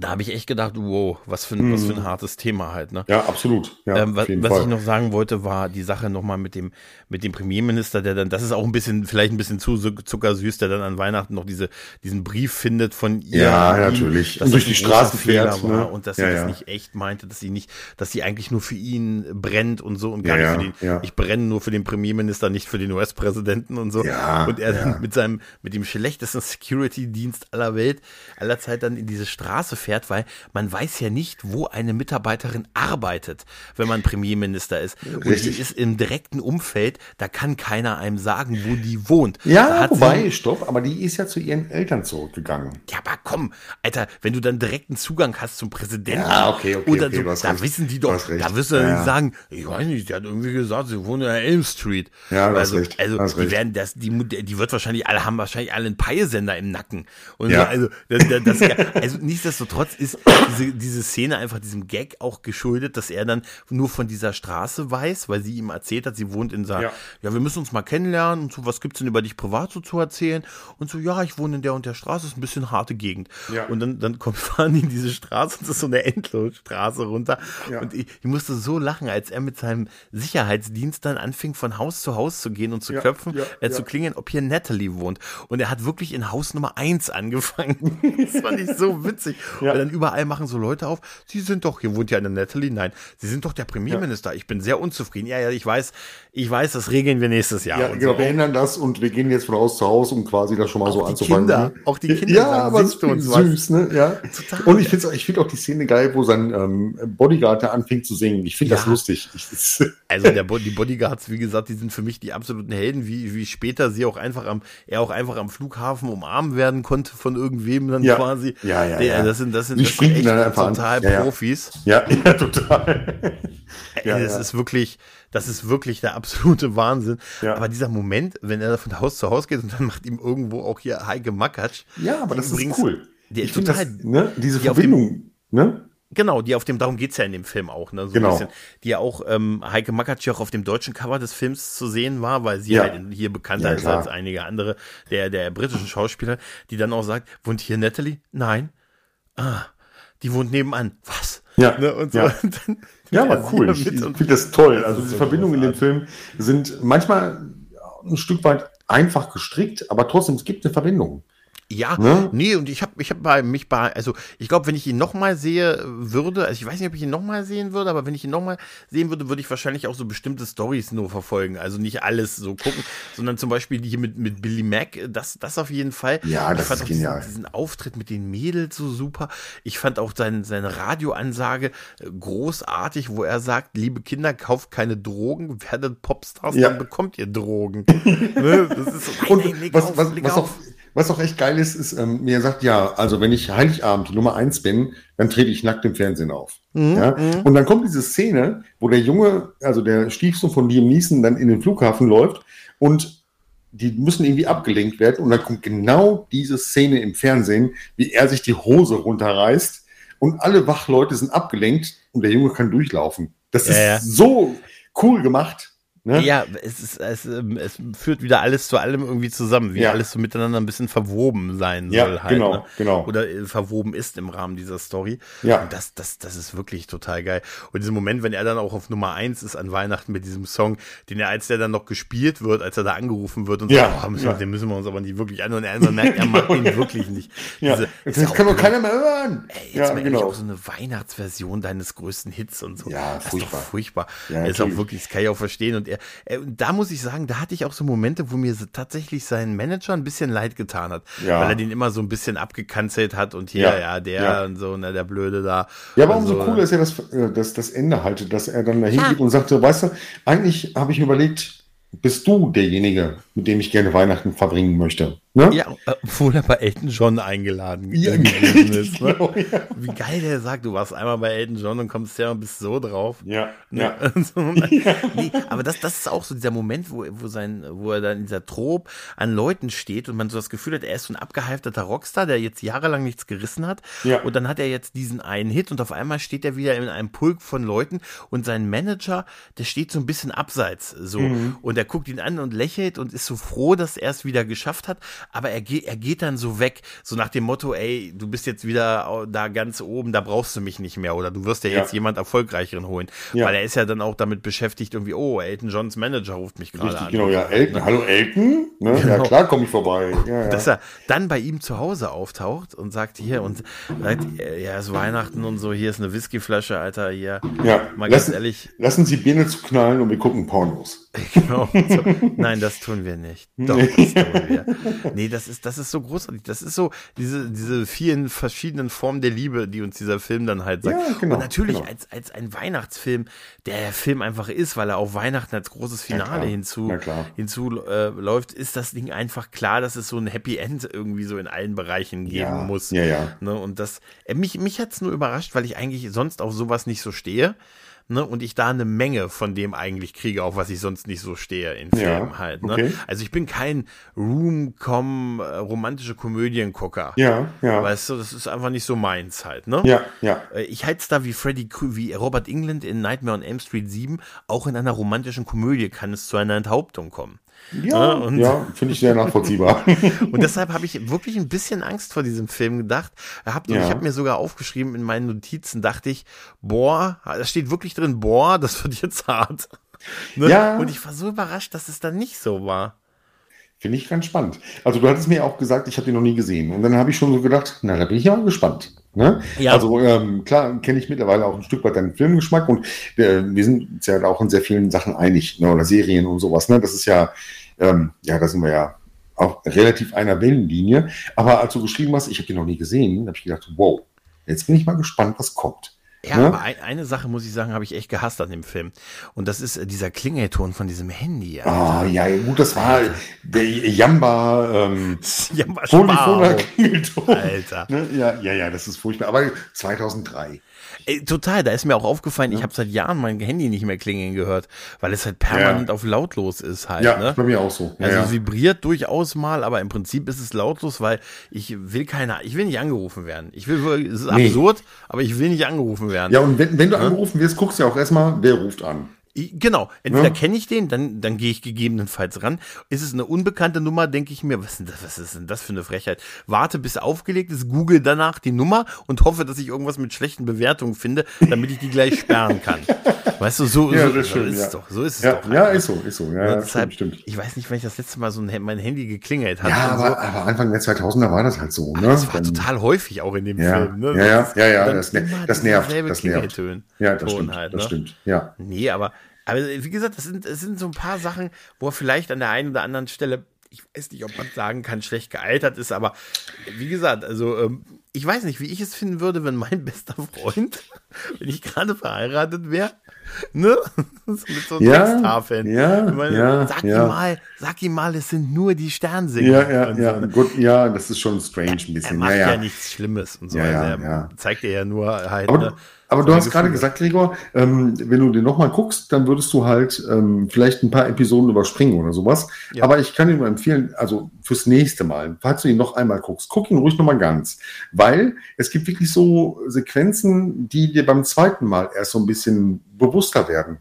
da habe ich echt gedacht, wow, was für, ein, was für ein mhm. hartes Thema halt. Ne? Ja, absolut. Ja, ähm, was, was ich noch sagen wollte, war die Sache nochmal mit dem, mit dem Premierminister, der dann, das ist auch ein bisschen, vielleicht ein bisschen zu zuckersüß, der dann an Weihnachten noch diese, diesen Brief findet von ihr. Ja, natürlich. und durch die Straße fährt. Ne? Und dass ja, sie das nicht echt meinte, dass sie nicht, dass sie eigentlich nur für ihn brennt und so und gar ja, nicht für den, ich brenne nur für den Premierminister, nicht für den US-Präsidenten und so. Ja, und er dann mit seinem, mit dem schlechtesten Security-Dienst aller Welt, aller Zeit dann in diese Straße fährt, weil man weiß ja nicht, wo eine Mitarbeiterin arbeitet, wenn man Premierminister ist. Und Richtig. die ist im direkten Umfeld, da kann keiner einem sagen, wo die wohnt. Ja, wobei, stopp, aber die ist ja zu ihren Eltern zurückgegangen. Ja, aber komm, Alter, wenn du dann direkten Zugang hast zum Präsidenten, ja, okay, okay, okay, so, da recht. wissen die doch, da wirst du ja, ja. sagen, ich weiß nicht, die hat irgendwie gesagt, sie wohnt in der Elm Street. Ja, du also, recht. also die recht. werden das, die, die wird wahrscheinlich alle haben wahrscheinlich alle einen Peilsender im Nacken. Und ja. so, also, das, das, das, also nichtsdestotrotz ist diese, diese Szene einfach diesem Gag auch geschuldet, dass er dann nur von dieser Straße weiß, weil sie ihm erzählt hat, sie wohnt in Sa ja. ja, wir müssen uns mal kennenlernen und so, was gibt's denn über dich privat so zu erzählen? Und so, ja, ich wohne in der und der Straße, ist ein bisschen harte Gegend. Ja. Und dann, dann kommt, fahren die in diese Straße und das ist so eine Endlosstraße runter. Ja. Und ich, ich musste so lachen, als er mit seinem Sicherheitsdienst dann anfing, von Haus zu Haus zu gehen und zu Ja, klopfen, äh, zu klingeln, ob hier Natalie wohnt. Und er hat wirklich in Haus Nummer eins angefangen. das fand ich so witzig. Ja. Und dann überall machen so Leute auf, Sie sind doch, hier wohnt ja eine Natalie, nein, Sie sind doch der Premierminister. Ich bin sehr unzufrieden. Ja, ja, ich weiß, ich weiß, das regeln wir nächstes Jahr. Ja, genau, so. wir ändern das und wir gehen jetzt von Haus zu Haus, um quasi das schon mal so Auch die anzufangen. Kinder, ne? auch die Kinder Ja, aber uns was? süß, ne? Ja. Total. Und ich finde ich find auch die Szene geil, wo sein ähm, Bodyguard da anfängt zu singen. Ich finde das Ja. lustig. Ich, das, Also der, Bo- die Bodyguards, wie gesagt, die sind für mich die absoluten Helden, wie, wie später sie auch einfach am, er auch einfach am Flughafen umarmt werden konnte von irgendwem dann Ja. quasi. Ja, ja, Der, ja. Das sind, das sind, das sind echt total Ja. Profis. ja, ja, total. Ja, das ist wirklich, das ist wirklich der absolute Wahnsinn. Ja. Aber dieser Moment, wenn er von Haus zu Haus geht und dann macht ihm irgendwo auch hier Heike Makatsch. Ja, aber das ist cool. Die, Ich finde total, das, ne, diese die auf dem- Verbindung, ne? Genau, die auf dem, darum geht's ja in dem Film auch, ne? So Genau. ein bisschen, die ja auch ähm, Heike Makatsch ja auch auf dem deutschen Cover des Films zu sehen war, weil sie Ja. halt hier bekannter Ja, ist als einige andere der, der britischen Schauspieler, die dann auch sagt, wohnt hier Natalie? Nein. Ah, die wohnt nebenan. Was? Ja, Ne? Und so. ja. Und dann, Ja, er aber cool. Ich, finde das toll. Also ist die so Verbindungen in dem. Film sind manchmal ein Stück weit einfach gestrickt, aber trotzdem, es gibt eine Verbindung. Ja, Ne? nee, und ich habe ich hab bei mich bei, also ich glaube, wenn ich ihn nochmal sehe würde, also ich weiß nicht, ob ich ihn nochmal sehen würde, aber wenn ich ihn nochmal sehen würde, würde ich wahrscheinlich auch so bestimmte Stories nur verfolgen. Also nicht alles so gucken, sondern zum Beispiel die hier mit, mit Billy Mack, das, das auf jeden Fall. Ja, ich das fand ist auch diesen, genial. diesen Auftritt mit den Mädels so super. Ich fand auch sein, seine Radioansage äh, großartig, wo er sagt, liebe Kinder, kauft keine Drogen, werdet Popstars, Ja. dann bekommt ihr Drogen. ne? Das ist so, nein, Und nein, leg was, auf, was, leg was, auf. auch, was auch echt geil ist, ist, ähm, mir sagt, ja, also wenn ich Heiligabend Nummer eins bin, dann trete ich nackt im Fernsehen auf. Mhm, ja? Und dann kommt diese Szene, wo der Junge, also der Stiefsohn von Liam Neeson dann in den Flughafen läuft und die müssen irgendwie abgelenkt werden und dann kommt genau diese Szene im Fernsehen, wie er sich die Hose runterreißt und alle Wachleute sind abgelenkt und der Junge kann durchlaufen. Das ist Ja, ja. so cool gemacht. Ne? Ja, es, ist, es, ähm, es führt wieder alles zu allem irgendwie zusammen, wie Ja. alles so miteinander ein bisschen verwoben sein Ja, soll halt. genau, ne? genau. Oder äh, verwoben ist im Rahmen dieser Story. Ja. Und das, das, das ist wirklich total geil. Und dieser Moment, wenn er dann auch auf Nummer eins ist an Weihnachten mit diesem Song, den er, als der dann noch gespielt wird, als er da angerufen wird und Ja, so, oh, müssen ja. wir, den müssen wir uns aber nicht wirklich anhören. Er merkt, er mag ihn wirklich nicht. Ja, Diese- ist das ja kann auch doch keiner mehr hören. Ey, jetzt ja, genau. auch so eine Weihnachtsversion deines größten Hits und so. Ja, das ist furchtbar. doch furchtbar. Ja, ist auch wirklich, das kann ich auch verstehen. Und er, und da muss ich sagen, da hatte ich auch so Momente, wo mir tatsächlich sein Manager ein bisschen leid getan hat. Ja. Weil er den immer so ein bisschen abgekanzelt hat und hier, Ja, ja, der ja. und so, ne, der Blöde da. Ja, aber umso so. cooler ist ja das, äh, das, das Ende halt, dass er dann da hingeht und sagt, so, weißt du, eigentlich habe ich mir überlegt, bist du derjenige, mit dem ich gerne Weihnachten verbringen möchte. Ne? Ja, obwohl er bei Elton John eingeladen ja, ist. Ne? Genau, ja. Wie geil der sagt, du warst einmal bei Elton John und kommst ja und bist so drauf. Ja. Ne? ja. nee, aber das, das ist auch so dieser Moment, wo, wo, sein, wo er dann in dieser Trop an Leuten steht und man so das Gefühl hat, er ist so ein abgehalfterter Rockstar, der jetzt jahrelang nichts gerissen hat. Ja. Und dann hat er jetzt diesen einen Hit und auf einmal steht er wieder in einem Pulk von Leuten und sein Manager, der steht so ein bisschen abseits so. Mhm. Und er guckt ihn an und lächelt und ist so froh, dass er es wieder geschafft hat aber er geht, er geht dann so weg, so nach dem Motto, ey, du bist jetzt wieder da ganz oben, da brauchst du mich nicht mehr oder du wirst ja, ja. jetzt jemand erfolgreicheren holen, ja. weil er ist ja dann auch damit beschäftigt irgendwie, oh, Elton Johns Manager ruft mich gerade an. Genau, ja, Elton, hallo Elton, ne? genau. ja klar, komme ich vorbei. Ja, ja. Dass er dann bei ihm zu Hause auftaucht und sagt hier und sagt, ja, es ist Weihnachten und so, hier ist eine Whiskyflasche, Alter, hier. Ja, mal lassen, ganz ehrlich. Lassen Sie Birne zu knallen und wir gucken Pornos. Genau. So. Nein, das tun wir nicht. Doch, das tun wir. Nee, das ist, das ist so großartig. Das ist so diese, diese vielen verschiedenen Formen der Liebe, die uns dieser Film dann halt sagt. Ja, genau, Und natürlich genau. als, als ein Weihnachtsfilm, der Film einfach ist, weil er auf Weihnachten als großes Finale ja, hinzu, hinzu äh, läuft, ist das Ding einfach klar, dass es so ein Happy End irgendwie so in allen Bereichen geben ja, muss. Ja, ja. Ne? Und das, äh, mich, mich hat's nur überrascht, weil ich eigentlich sonst auf sowas nicht so stehe ne, und ich da eine Menge von dem eigentlich kriege, auf was ich sonst nicht so stehe in Filmen ja, halt. Ne? Okay. Also ich bin kein Room-Com äh, romantische Komödiengucker. Ja, ja. Weißt du, das ist einfach nicht so meins halt, ne? Ja, ja. Äh, ich halte es da wie Freddy, wie Robert England in Nightmare on Elm Street 7, auch in einer romantischen Komödie kann es zu einer Enthauptung kommen. Ja, ja finde ich sehr nachvollziehbar. und deshalb habe ich wirklich ein bisschen Angst vor diesem Film gedacht. Hab, ja. Ich habe mir sogar aufgeschrieben in meinen Notizen, dachte ich, boah, da steht wirklich drin, boah, das wird jetzt hart. Ne? Ja. Und ich war so überrascht, dass es dann nicht so war. Finde ich ganz spannend. Also du hattest mir auch gesagt, ich habe den noch nie gesehen. Und dann habe ich schon so gedacht, na, da bin ich ja gespannt. Ne? Ja. Also ähm, klar kenne ich mittlerweile auch ein Stück weit deinen Filmgeschmack und äh, wir sind uns ja auch in sehr vielen Sachen einig, ne? oder Serien und sowas. Ne? Das ist ja, ähm, ja, da sind wir ja auch relativ einer Wellenlinie. Aber als du geschrieben hast, ich habe den noch nie gesehen, habe ich gedacht, wow, jetzt bin ich mal gespannt, was kommt. Ja, ne? aber ein, eine Sache muss ich sagen, habe ich echt gehasst an dem Film. Und das ist äh, dieser Klingelton von diesem Handy. Ah, oh, ja, gut, das war der Jamba, ähm, Jamba Klingelton. Alter. Ne? Ja, ja, ja, das ist furchtbar. Aber 2003. Ey, total, da ist mir auch aufgefallen, ja. ich habe seit Jahren mein Handy nicht mehr klingeln gehört, weil es halt permanent ja. auf lautlos ist halt. Ja, ne? bei mir auch so. Ja, also es vibriert durchaus mal, aber im Prinzip ist es lautlos, weil ich will keine, ich will nicht angerufen werden. Ich will, es ist nee. absurd, aber ich will nicht angerufen werden. Ja, und wenn, wenn du angerufen wirst, guckst du ja auch erstmal, wer ruft an. Genau, entweder ja. kenne ich den, dann, dann gehe ich gegebenenfalls ran. Ist es eine unbekannte Nummer, denke ich mir, was ist, denn das, was ist denn das für eine Frechheit? Warte, bis aufgelegt ist, google danach die Nummer und hoffe, dass ich irgendwas mit schlechten Bewertungen finde, damit ich die gleich sperren kann. Weißt du, so, ja, so, ist, schön, so ist ja. es doch. So ist es ja, doch. Ja, ist so, ist so. Ja, deshalb, stimmt, stimmt. Ich weiß nicht, wann ich das letzte Mal so ein, mein Handy geklingelt hatte. Ja, aber, so. aber Anfang der 2000er war das halt so. Ne? Das war total häufig auch in dem Film. Ne? Ja, ja, ja, ja, das, das, das nervt. Das nervt. Ja, das stimmt, halt, das ne? stimmt. Ja. Nee, aber aber wie gesagt, das sind, das sind so ein paar Sachen, wo er vielleicht an der einen oder anderen Stelle, ich weiß nicht, ob man sagen kann, schlecht gealtert ist, aber wie gesagt, also ähm, ich weiß nicht, wie ich es finden würde, wenn mein bester Freund, wenn ich gerade verheiratet wäre, ne? mit so einem ja, Texttafeln. Ja, meine, ja, sag ja. ihm mal, sag ihm mal, es sind nur die Sternsinger. Ja, ja, ja, so. gut, ja, das ist schon strange ein bisschen. Er macht ja, ja, nichts Schlimmes und so. Ja, er zeigt er ja nur halt. Aber, ne, aber du hast gerade gesagt, Gregor, ähm, wenn du den nochmal guckst, dann würdest du halt ähm, vielleicht ein paar Episoden überspringen oder sowas. Ja. Aber ich kann dir nur empfehlen, also fürs nächste Mal, falls du ihn noch einmal guckst, guck ihn ruhig nochmal ganz. Weil es gibt wirklich so Sequenzen, die dir beim zweiten Mal erst so ein bisschen bewusster werden.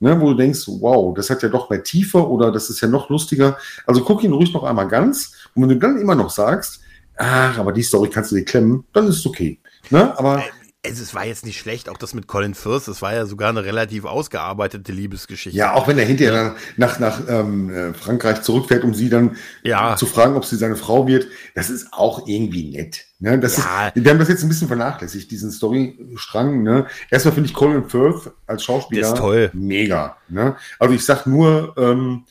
Ne, wo du denkst, wow, das hat ja doch mehr Tiefe oder das ist ja noch lustiger. Also guck ihn ruhig noch einmal ganz. Und wenn du dann immer noch sagst, ach, aber die Story kannst du dir klemmen, dann ist es okay. Ne? Aber also es war jetzt nicht schlecht, auch das mit Colin Firth, das war ja sogar eine relativ ausgearbeitete Liebesgeschichte. Ja, auch wenn er hinterher nach, nach ähm, äh, Frankreich zurückfährt, um sie dann ja. zu fragen, ob sie seine Frau wird, das ist auch irgendwie nett. Ne? Das ja. ist, wir haben das jetzt ein bisschen vernachlässigt, diesen Storystrang. Ne? Erstmal finde ich Colin Firth als Schauspieler toll. mega. Ne? Also ich sag nur ähm,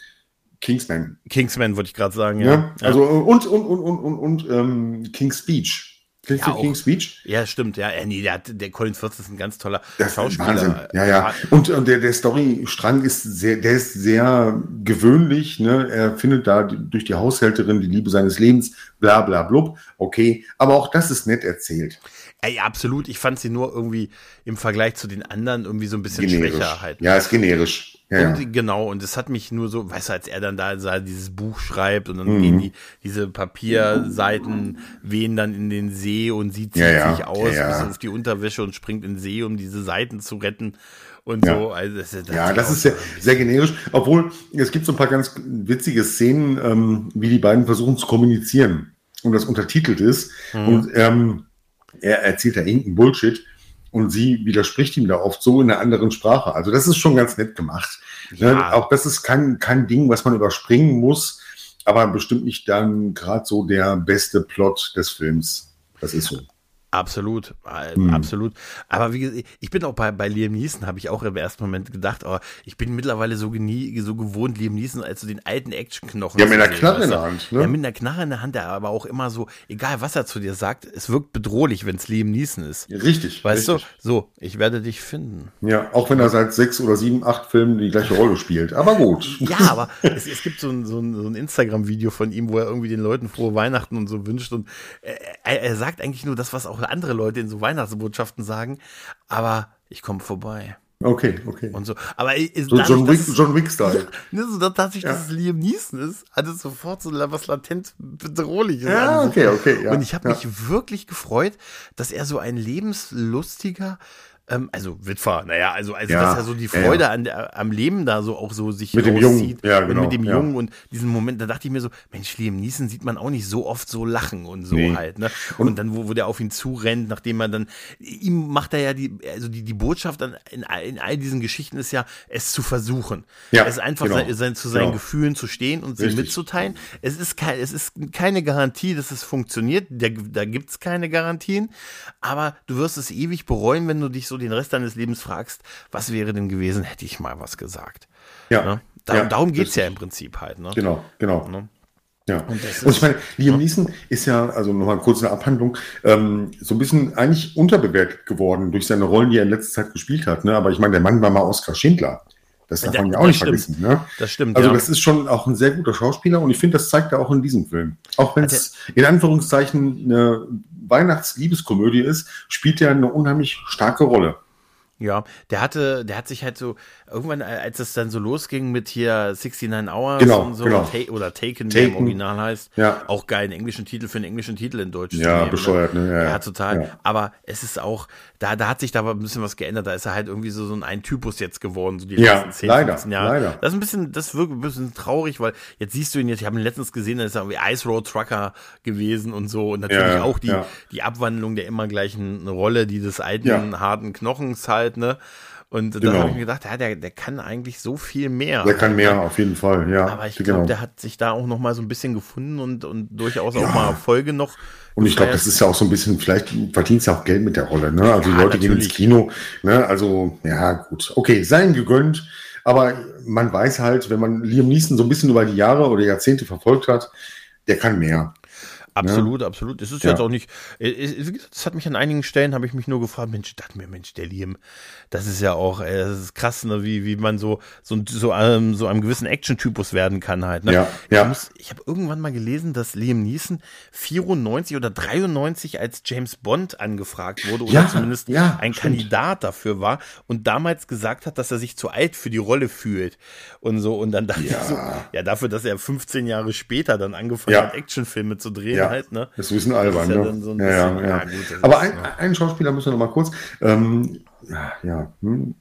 Kingsman. Kingsman wollte ich gerade sagen, ja. ja. Also und und und und und, und ähm, King's Speech Kennst Ja. King's Speech? Ja, stimmt, ja. Äh, Nee, der, der Colin Firth ist ein ganz toller Das Schauspieler. Wahnsinn. Ja, ja. Und, und der, der Storystrang ist sehr, der ist sehr gewöhnlich. Ne? Er findet da durch die Haushälterin die Liebe seines Lebens, bla bla blub. Okay, aber auch das ist nett erzählt. Ey, absolut. Ich fand sie nur irgendwie im Vergleich zu den anderen irgendwie so ein bisschen Generisch. schwächer halt. Ja, ist generisch. Ja, ja. Und genau, und es hat mich nur so, weißt du, als er dann da so dieses Buch schreibt und dann Mhm. gehen die, diese Papierseiten wehen dann in den See und sie zieht Ja, ja, sich aus ja, ja. bis auf die Unterwäsche und springt in den See, um diese Seiten zu retten und Ja. so. Also das, das Ja, das ist sehr, sehr generisch. Obwohl, es gibt so ein paar ganz witzige Szenen, ähm, wie die beiden versuchen zu kommunizieren. Und das untertitelt ist. Mhm. Und ähm, er erzählt da irgendeinen Bullshit. Und sie widerspricht ihm da oft so in einer anderen Sprache. Also das ist schon ganz nett gemacht. Ja. Ne? Auch das ist kein, kein Ding, was man überspringen muss. Aber bestimmt nicht dann gerade so der beste Plot des Films. Das ist so. Absolut, äh, Hm. absolut. Aber wie gesagt, ich bin auch bei, bei Liam Neeson, habe ich auch im ersten Moment gedacht, oh, ich bin mittlerweile so, genie, so gewohnt, Liam Neeson als so den alten Actionknochen. Ja, mit einer Knarre in der Hand, ne? Ja, mit einer Knarre in der Hand, der aber auch immer so, egal was er zu dir sagt, es wirkt bedrohlich, wenn es Liam Neeson ist. Richtig. Weißt richtig. du, so, ich werde dich finden. Ja, auch wenn er seit sechs oder sieben, acht Filmen die gleiche Rolle spielt. Aber gut. Ja, aber es, es gibt so ein, so ein, so ein Instagram-Video von ihm, wo er irgendwie den Leuten frohe Weihnachten und so wünscht. Und er, er sagt eigentlich nur das, was auch andere Leute in so Weihnachtsbotschaften sagen. Aber ich komme vorbei. Okay, okay. Und so. Aber äh, So John Wick, John Wick-Style. Ne, so, dadurch, Ja. dass es Liam Neeson ist, hat es sofort so was latent bedrohliches. Ja, okay, okay. Ja, und ich habe ja. mich wirklich gefreut, dass er so ein lebenslustiger, ähm, also Witwer, naja, also, also Ja, dass er so die ja, Freude ja. An der, am Leben da so auch so sich Mit dem Jungen, ja, und genau, mit dem ja. Jungen und diesen Moment, da dachte ich mir so, Mensch, Liam Neeson sieht man auch nicht so oft so lachen und so Nee. halt, ne? Und, dann, wo, wo der auf ihn zurennt, nachdem er dann, ihm macht er ja die, also die, die Botschaft an, in, all- in all diesen Geschichten ist ja, es zu versuchen. Ja, es einfach genau, sein, sein, zu seinen genau. Gefühlen zu stehen und sie Richtig. mitzuteilen. Es ist, kein, es ist keine Garantie, dass es funktioniert. Da gibt es keine Garantien. Aber du wirst es ewig bereuen, wenn du dich so den Rest deines Lebens fragst, was wäre denn gewesen, hätte ich mal was gesagt. Ja, Ne? Da, ja, darum geht es ja im Prinzip halt. Ne? Genau, genau. Ne? Ja. Und Und, ich meine, Liam Neeson ist ja, also nochmal kurz eine Abhandlung, ähm, so ein bisschen eigentlich unterbewertet geworden durch seine Rollen, die er in letzter Zeit gespielt hat. Ne? Aber ich meine, der Mann war mal Oskar Schindler. Das darf Ja, man ja auch nicht stimmt. vergessen. Ne? Das stimmt, Also ja. das ist schon auch ein sehr guter Schauspieler und ich finde, das zeigt er auch in diesem Film. Auch wenn es in Anführungszeichen eine Weihnachtsliebeskomödie ist, spielt er eine unheimlich starke Rolle. Ja, der hatte, der hat sich halt so, irgendwann, äh, als es dann so losging mit hier 69 Hours Genau, und so, genau. Ta oder Taken, wie er im Taken. Original heißt, Ja. auch geil, einen englischen Titel für einen englischen Titel in Deutsch. Ja, nehmen, bescheuert, ne? Ja, Ja, total. Ja. Aber es ist auch, da, da hat sich da aber ein bisschen was geändert, da ist er halt irgendwie so, so ein, ein Typus jetzt geworden, so die Ja, letzten 10, leider, 15 Jahre. leider. Das ist ein bisschen, das wirkt ein bisschen traurig, weil jetzt siehst du ihn jetzt, ich habe ihn letztens gesehen, da ist er irgendwie Ice Road Trucker gewesen und so und natürlich auch die, die Abwandlung der immer gleichen Rolle, die des alten, harten Knochens halt, ne? Und da Genau. habe ich mir gedacht, ja, der, der kann eigentlich so viel mehr. Der kann mehr, auf jeden Fall, ja. Aber ich genau. glaube, der hat sich da auch noch mal so ein bisschen gefunden und, und durchaus Ja. auch mal Erfolge noch. Und ich glaube, das ist ja auch so ein bisschen, vielleicht verdient es ja auch Geld mit der Rolle. Ne? Also Ja, die Leute gehen ins natürlich. Kino. Ne? Also, ja, gut. Okay, sei ihm gegönnt. Aber man weiß halt, wenn man Liam Neeson so ein bisschen über die Jahre oder Jahrzehnte verfolgt hat, der kann mehr. Absolut, absolut. Es ist Ja. jetzt auch nicht, äh, es- hat mich an einigen Stellen, habe ich mich nur gefragt, Mensch, dachte mir, Mensch, der Liam, das ist ja auch, äh, das ist krass, ne, wie, wie man so, so, so, einem, so einem gewissen Action-Typus werden kann halt. Ne? Ja, Ich, ja. muss- ich habe irgendwann mal gelesen, dass Liam Neeson 94 oder 93 als James Bond angefragt wurde oder Ja, zumindest ja, ein stimmt. Kandidat dafür war und damals gesagt hat, dass er sich zu alt für die Rolle fühlt und so. Und dann dachte Ja. ich so, ja, dafür, dass er 15 Jahre später dann angefangen Ja. hat, Actionfilme zu drehen Ja, halt, ne? das ist ein bisschen albern. ja ne? so ein ja, bisschen- ja. gut, Aber ein, einen Schauspieler müssen wir noch mal kurz. Ähm, ja. Hm.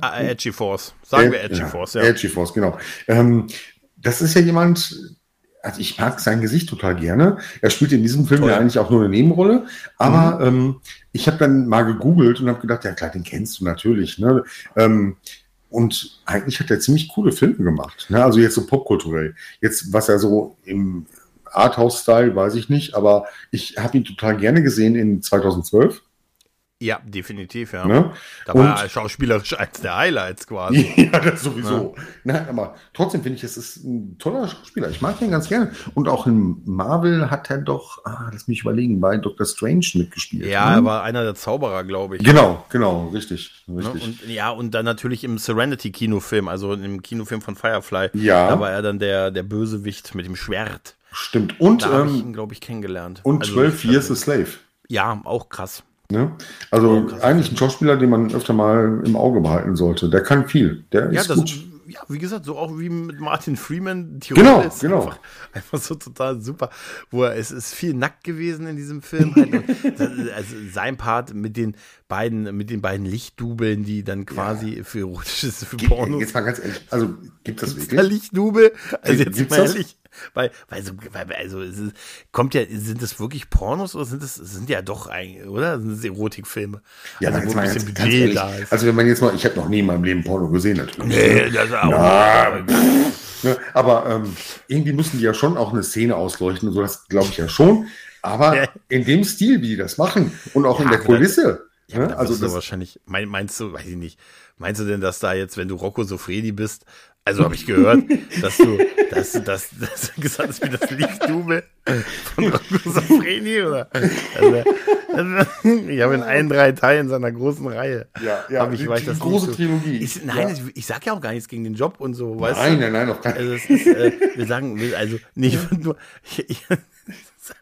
Ah, Edgy Force. Sagen wir Ed- Edgy Force, ja. Edgy Force, genau. Ähm, das ist ja jemand, also ich mag sein Gesicht total gerne. Er spielt in diesem Film Toll. ja eigentlich auch nur eine Nebenrolle, aber Mhm. ähm, ich habe dann mal gegoogelt und habe gedacht, ja klar, den kennst du natürlich. Ne? Ähm, und eigentlich hat er ziemlich coole Filme gemacht. Ne? Also jetzt so popkulturell. Jetzt, was er so im Arthouse-Style, weiß ich nicht, aber ich habe ihn total gerne gesehen in 2012. Ja, definitiv, ja. Ne? Da Und- war er schauspielerisch eins der Highlights quasi. Ja, das sowieso. Nein, aber trotzdem finde ich, es ist ein toller Schauspieler. Ich mag ihn ganz gerne. Und auch in Marvel hat er doch, ah, lass mich überlegen, bei Doctor Strange mitgespielt. Ja, ne? er war einer der Zauberer, glaube ich. Genau, genau, richtig. Ne? richtig. Und, ja, und dann natürlich im Serenity-Kinofilm, also im Kinofilm von Firefly. Ja. Da war er dann der, der Bösewicht mit dem Schwert. Stimmt. Und, Da habe ich ähm, ihn, glaube ich, kennengelernt. und Also, 12 Years a Slave. Ja, auch krass. Ne? Also Oh, krass. eigentlich ein Schauspieler, den man öfter mal im Auge behalten sollte. Der kann viel. Der Ja, ist das, gut. ja, wie gesagt, so auch wie mit Martin Freeman. Die Genau, Rolle ist genau. Einfach, einfach so total super. Wo er, es ist viel nackt gewesen in diesem Film. Halt. Also sein Part mit den beiden, mit den beiden Lichtdubeln, die dann quasi für erotisches, für Ge- Pornos. Jetzt mal ganz ehrlich, also gibt das wirklich? Lichtdubel? Also Äh, jetzt gibt's mal das? Weil, weil so, weil, also es ist, kommt ja, sind das wirklich Pornos oder sind das, es sind ja doch eigentlich, oder? Sind das Erotikfilme? Ja, also, wo ein bisschen ganz Budget da ist. Also wenn man jetzt mal, ich habe noch nie in meinem Leben Porno gesehen natürlich. nee, das ist auch. Ja, Ne, aber ähm, irgendwie müssen die ja schon auch eine Szene ausleuchten und so, das glaube ich ja schon. Aber Ja. in dem Stil, wie die das machen und auch in Ja, der aber dann- Kulisse. Ja, ne, also das, wahrscheinlich, mein, meinst du, weiß ich nicht, meinst du denn, dass da jetzt, wenn du Rocco Sofredi bist, also habe ich gehört, dass du, dass dass, dass du gesagt hast, wie das Lichtdubel von Sofredi, oder? Also, also, ich habe in allen drei Teilen seiner großen Reihe, ja, ja, ich, die, weiß die das große nicht so. Trilogie. Ich, nein, ja. ich, ich sag ja auch gar nichts gegen den Job und so, weißt nein, du? nein, nein, auf keinen Also, es ist, äh, wir sagen, also, nicht nur, ich, ich,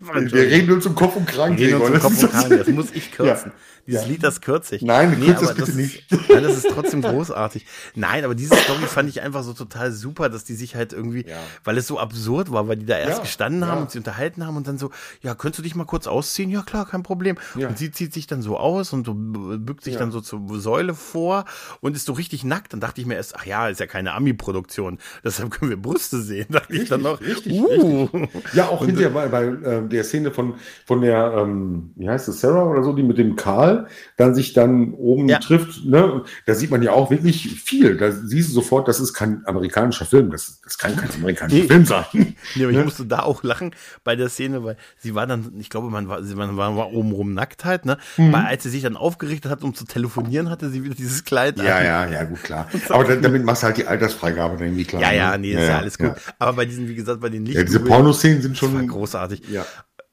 Wir reden uns um Kopf und Kragen. Wir reden uns um Kopf das und Kragen, das muss ich kürzen. Ja. Dieses Ja. Lied, das kürze ich. Nein, kürz das aber bitte ist, nicht. Nein, das ist trotzdem großartig. Nein, aber diese Story fand ich einfach so total super, dass die sich halt irgendwie, Ja. weil es so absurd war, weil die da erst Ja, gestanden haben und sie unterhalten haben und dann so, ja, könntest du dich mal kurz ausziehen? Ja, klar, kein Problem. Und sie zieht sich dann so aus und so bückt sich dann so zur Säule vor und ist so richtig nackt. Dann dachte ich mir erst, ach ja, ist ja keine Ami-Produktion, deshalb können wir Brüste sehen. Dachte ich dann noch, richtig, uh. Ja, auch hinterher bei, bei äh, der Szene von, von der, ähm, wie heißt es, Sarah oder so, die mit dem Karl dann sich dann oben Ja. trifft. Ne? Da sieht man ja auch wirklich viel. Da siehst du sofort, das ist kein amerikanischer Film. Das, das kann kein amerikanischer Nee. Film sein. Nee, aber ich Ne? musste da auch lachen bei der Szene, weil sie war dann, ich glaube, man war, sie man war, war obenrum nackt halt, ne? Mhm. Weil als sie sich dann aufgerichtet hat, um zu telefonieren, hatte sie wieder dieses Kleid Ja, an. ja, ja, gut, klar. Aber da, damit machst du halt die Altersfreigabe dann irgendwie klar. Ja, ja, ne? nee, ist ja, alles gut. Aber bei diesen, wie gesagt, bei den Ja, diese Pornoszenen sind das war schon. großartig. Ja.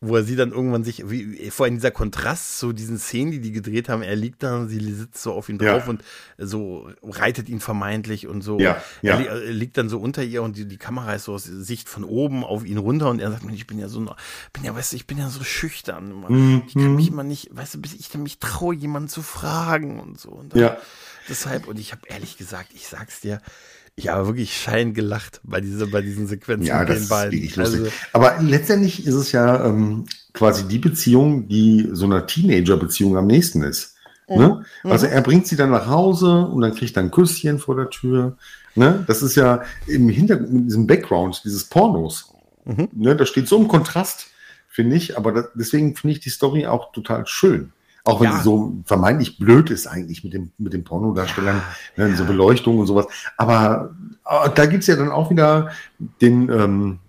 Wo er sie dann irgendwann sich, wie, vor allem dieser Kontrast zu diesen Szenen, die die gedreht haben, er liegt da sie sitzt so auf ihn Ja. drauf und so reitet ihn vermeintlich und so. Ja, ja. Er, li er liegt dann so unter ihr und die, die Kamera ist so aus Sicht von oben auf ihn runter und er sagt, ich bin ja so, bin ja, weißt du, ich bin ja so schüchtern. Mhm. Ich kann mich immer nicht, weißt du, bis ich mich traue, jemanden zu fragen und so. Und dann, Ja. Deshalb, und ich habe ehrlich gesagt, ich sag's dir, ich habe wirklich Schein gelacht bei, dieser, bei diesen Sequenzen Ja, mit das den ist beiden. wirklich lustig. Also, Aber letztendlich ist es ja ähm, quasi die Beziehung, die so einer Teenager-Beziehung am nächsten ist. Ne? Also er bringt sie dann nach Hause und dann kriegt er ein Küsschen vor der Tür. Ne? Das ist ja im Hintergrund, mit diesem Background dieses Pornos. Ne? Das steht so im Kontrast, finde ich. Aber das, deswegen finde ich die Story auch total schön. Auch wenn Ja. sie so vermeintlich blöd ist eigentlich mit dem, mit den Pornodarstellern, ne, diese Beleuchtung und sowas. Aber, äh, da gibt's ja dann auch wieder den, ähm,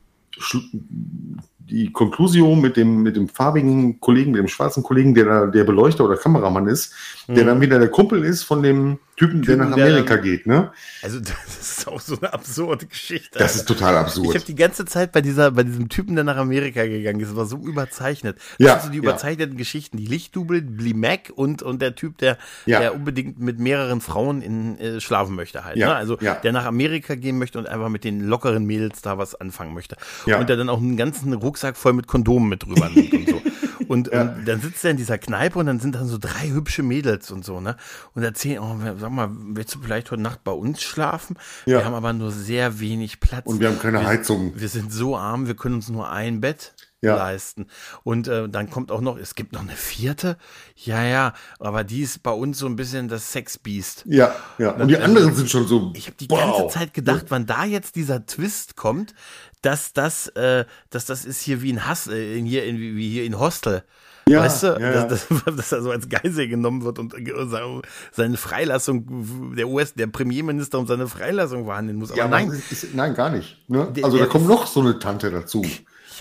die Conclusio mit dem, mit dem farbigen Kollegen, mit dem schwarzen Kollegen, der da der Beleuchter oder Kameramann ist, der Mhm. dann wieder der Kumpel ist von dem Typen, der Typen, nach der Amerika dann- geht. Ne? also das ist auch so eine absurde Geschichte. Das ist total ich absurd. habe die ganze Zeit bei dieser, bei diesem Typen, der nach Amerika gegangen ist, war so überzeichnet. Das Ja, sind so die ja. überzeichneten Geschichten. Die Lichtdubel, Blee Mac und, und der Typ, der, Ja. der unbedingt mit mehreren Frauen in, äh, schlafen möchte halt. Ja, Ne? Also ja. der nach Amerika gehen möchte und einfach mit den lockeren Mädels da was anfangen möchte. Ja. Und der dann auch einen ganzen Rucksack voll mit Kondomen mit drüber nimmt und so. Und, Ja. und dann sitzt er in dieser Kneipe und dann sind dann so drei hübsche Mädels und so, ne? Und erzählen, oh, sag mal, willst du vielleicht heute Nacht bei uns schlafen? Ja. Wir haben aber nur sehr wenig Platz. Und wir haben keine wir, Heizung. Wir sind so arm, wir können uns nur ein Bett Ja. leisten. Und äh, dann kommt auch noch, es gibt noch eine vierte. Ja, ja, aber die ist bei uns so ein bisschen das Sexbiest. Ja, ja. Und die anderen sind schon so. Ich habe die wow. ganze Zeit gedacht, wann da jetzt dieser Twist kommt, dass das, äh, dass das ist hier wie ein Hass, äh, in hier, in, wie hier in Hostel. Ja, weißt du, ja, dass, dass, dass er so als Geisel genommen wird und äh, seine- Freilassung, der US, der Premierminister um seine Freilassung verhandeln muss. Aber Ja, nein, nein, ist, nein, gar nicht. Ne? Also der da kommt noch so eine Tante dazu.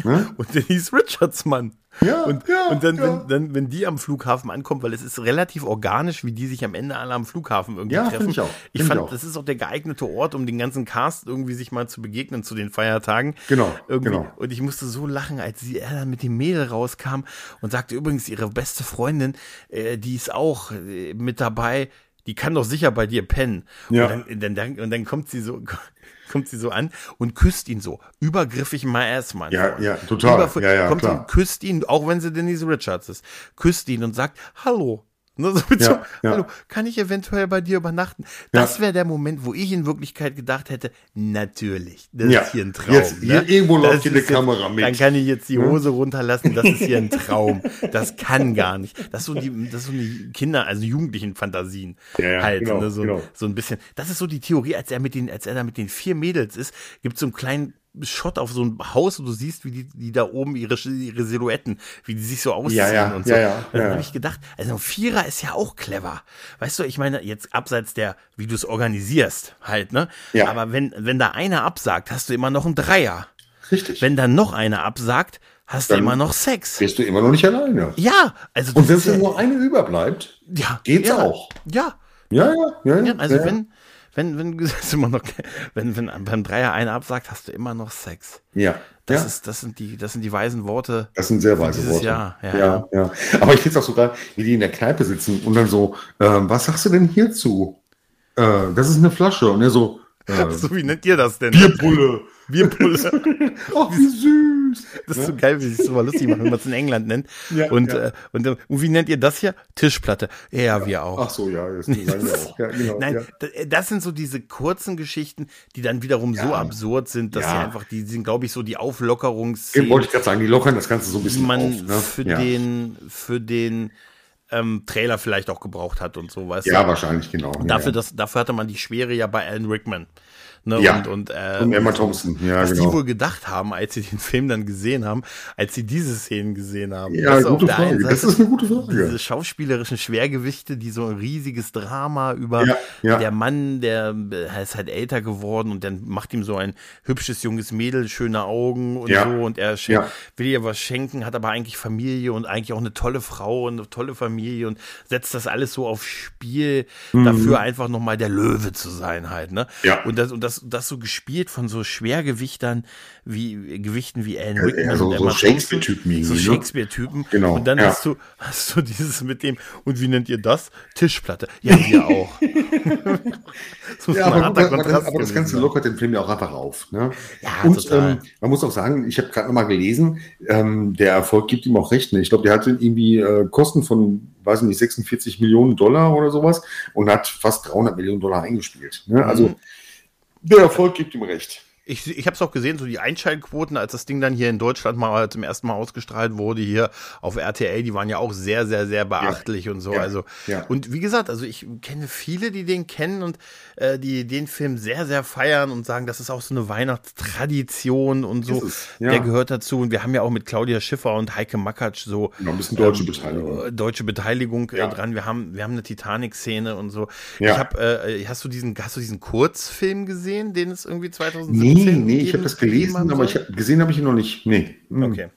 Ne? Und Denise Richards, Mann. Ja, und, ja, und dann, ja. Wenn, dann, wenn die am Flughafen ankommt, weil es ist relativ organisch, wie die sich am Ende alle am Flughafen irgendwie Ja, treffen. ich auch. Ich fand, ich auch. das ist auch der geeignete Ort, um den ganzen Cast irgendwie sich mal zu begegnen zu den Feiertagen. Genau, Irgendwie. genau. Und ich musste so lachen, als sie er dann mit dem Mädel rauskam und sagte übrigens, ihre beste Freundin, äh, die ist auch äh, mit dabei, die kann doch sicher bei dir pennen. Ja. Und, dann, dann, dann, und dann kommt sie so, kommt sie so an und küsst ihn so. Übergriffig ass, mein Ja, Freund. ja, total. Überf- Ja, ja, kommt klar. sie, küsst ihn, auch wenn sie Denise Richards ist, küsst ihn und sagt, hallo. Ne, so Ja, so, ja. Hallo, kann ich eventuell bei dir übernachten? Das wäre der Moment, wo ich in Wirklichkeit gedacht hätte, natürlich, das Ja, ist hier ein Traum. jetzt- hier ne? irgendwo läuft hier eine ist jetzt- Kamera mit. Dann kann ich jetzt die Hose runterlassen, das ist hier ein Traum. Das kann gar nicht. Das ist so die, das ist so eine Kinder, also jugendlichen Fantasien halt, genau, ne, so, genau. so ein bisschen. Das ist so die Theorie, als er mit den, als er da mit den vier Mädels ist, gibt so einen kleinen Shot auf so ein Haus und du siehst, wie die, die da oben ihre, ihre Silhouetten, wie die sich so ausziehen Ja, ja, und so. ja, ja, und dann ja. habe ich gedacht, also ein Vierer ist ja auch clever. Weißt du, ich meine, jetzt abseits der, wie du es organisierst, halt, ne? Ja. Aber wenn, wenn da einer absagt, hast du immer noch einen Dreier. Richtig. Wenn dann noch einer absagt, hast du Dann- immer noch Sex. Bist du immer noch nicht alleine. Ja, also Und wenn ja, nur eine überbleibt, ja, geht's ja, auch. Ja, Ja, ja, ja. ja, also wenn, wenn, wenn, immer noch, wenn, wenn beim Dreier einer absagt, hast du immer noch Sex. Ja, Das ja. ist, das sind die, das sind die weisen Worte. Das sind sehr weise Worte. Jahr, ja, ja, ja. Aber ich finde es auch so geil, wie die in der Kneipe sitzen und dann so, ähm, was sagst du denn hierzu? Äh, das ist eine Flasche. Und er so, äh, So, wie nennt ihr das denn? Bierpulle. Bierpulle. Ach, wie süß. Das ist so geil, wie sich das mal lustig machen, wenn man es in England nennt. Ja, und, ja. Äh, und, äh, und wie nennt ihr das hier? Tischplatte. Ja, wir auch. Ach so, ja, das sagen wir auch. Ja, genau, Nein, ja. d- das sind so diese kurzen Geschichten, die dann wiederum so Ja. absurd sind, dass Ja. sie einfach, die sind, glaube ich, so die Auflockerungs wollte ich gerade sagen, die lockern das Ganze so ein die bisschen man auf. Ne? für ja. den, für den ähm, Trailer vielleicht auch gebraucht hat und so, weißt ja, du? wahrscheinlich, genau. Ja, Dafür, ja. das, dafür hatte man die Schwere ja bei Alan Rickman. Ne? Ja. Und, und, äh, Und Emma Thompson, ja, was genau. die wohl gedacht haben, als sie den Film dann gesehen haben, als sie diese Szenen gesehen haben. Ja, auf gute Frage. Das Seite ist eine gute Frage. Diese schauspielerischen Schwergewichte, die so ein riesiges Drama über Ja, ja. der Mann, der ist halt älter geworden und dann macht ihm so ein hübsches junges Mädel schöne Augen und Ja. so und er will ihr was schenken, hat aber eigentlich Familie und eigentlich auch eine tolle Frau und eine tolle Familie und setzt das alles so auf Spiel, dafür einfach nochmal der Löwe zu sein halt, ne? Mhm. Ja. Und das, und das, das so gespielt von so Schwergewichtern wie, Gewichten wie Alan Rickman ja, so- und so Shakespeare-Typen. So ne? Shakespeare-Typen. Genau, Und dann ja. hast du, hast du dieses mit dem, und wie nennt ihr das? Tischplatte. Ja, wir auch. das Ja, aber, harter aber, Kontrast aber das Ganze lockert den Film ja auch einfach auf. Ne? Ja, Und ähm, man muss auch sagen, ich habe gerade nochmal gelesen, ähm, der Erfolg gibt ihm auch recht. Ne? Ich glaube, der hatte irgendwie äh, Kosten von, weiß nicht, 46 Millionen Dollar oder sowas und hat fast 300 Millionen Dollar eingespielt. Ne? Also Mhm. Der Erfolg gibt ihm recht. Ich, ich habe es auch gesehen, so die Einschaltquoten, als das Ding dann hier in Deutschland mal zum ersten Mal ausgestrahlt wurde, hier auf RTL, die waren ja auch sehr, sehr, sehr beachtlich und so. ja, also ja. und wie gesagt, also ich kenne viele, die den kennen und äh, die den Film sehr, sehr feiern und sagen, das ist auch so eine Weihnachtstradition und so. Ja. Der gehört dazu. Und wir haben ja auch mit Claudia Schiffer und Heike Makatsch so Genau, ein bisschen deutsche Beteiligung. äh, deutsche Beteiligung Ja. äh, dran. Wir haben, wir haben eine Titanic-Szene und so. Ja. Ich habe, äh, hast du diesen, hast du diesen Kurzfilm gesehen, den es irgendwie 2017 Nee, nee, ich habe das gelesen, aber ich hab, gesehen habe ich ihn noch nicht. Nee. Hm. Okay.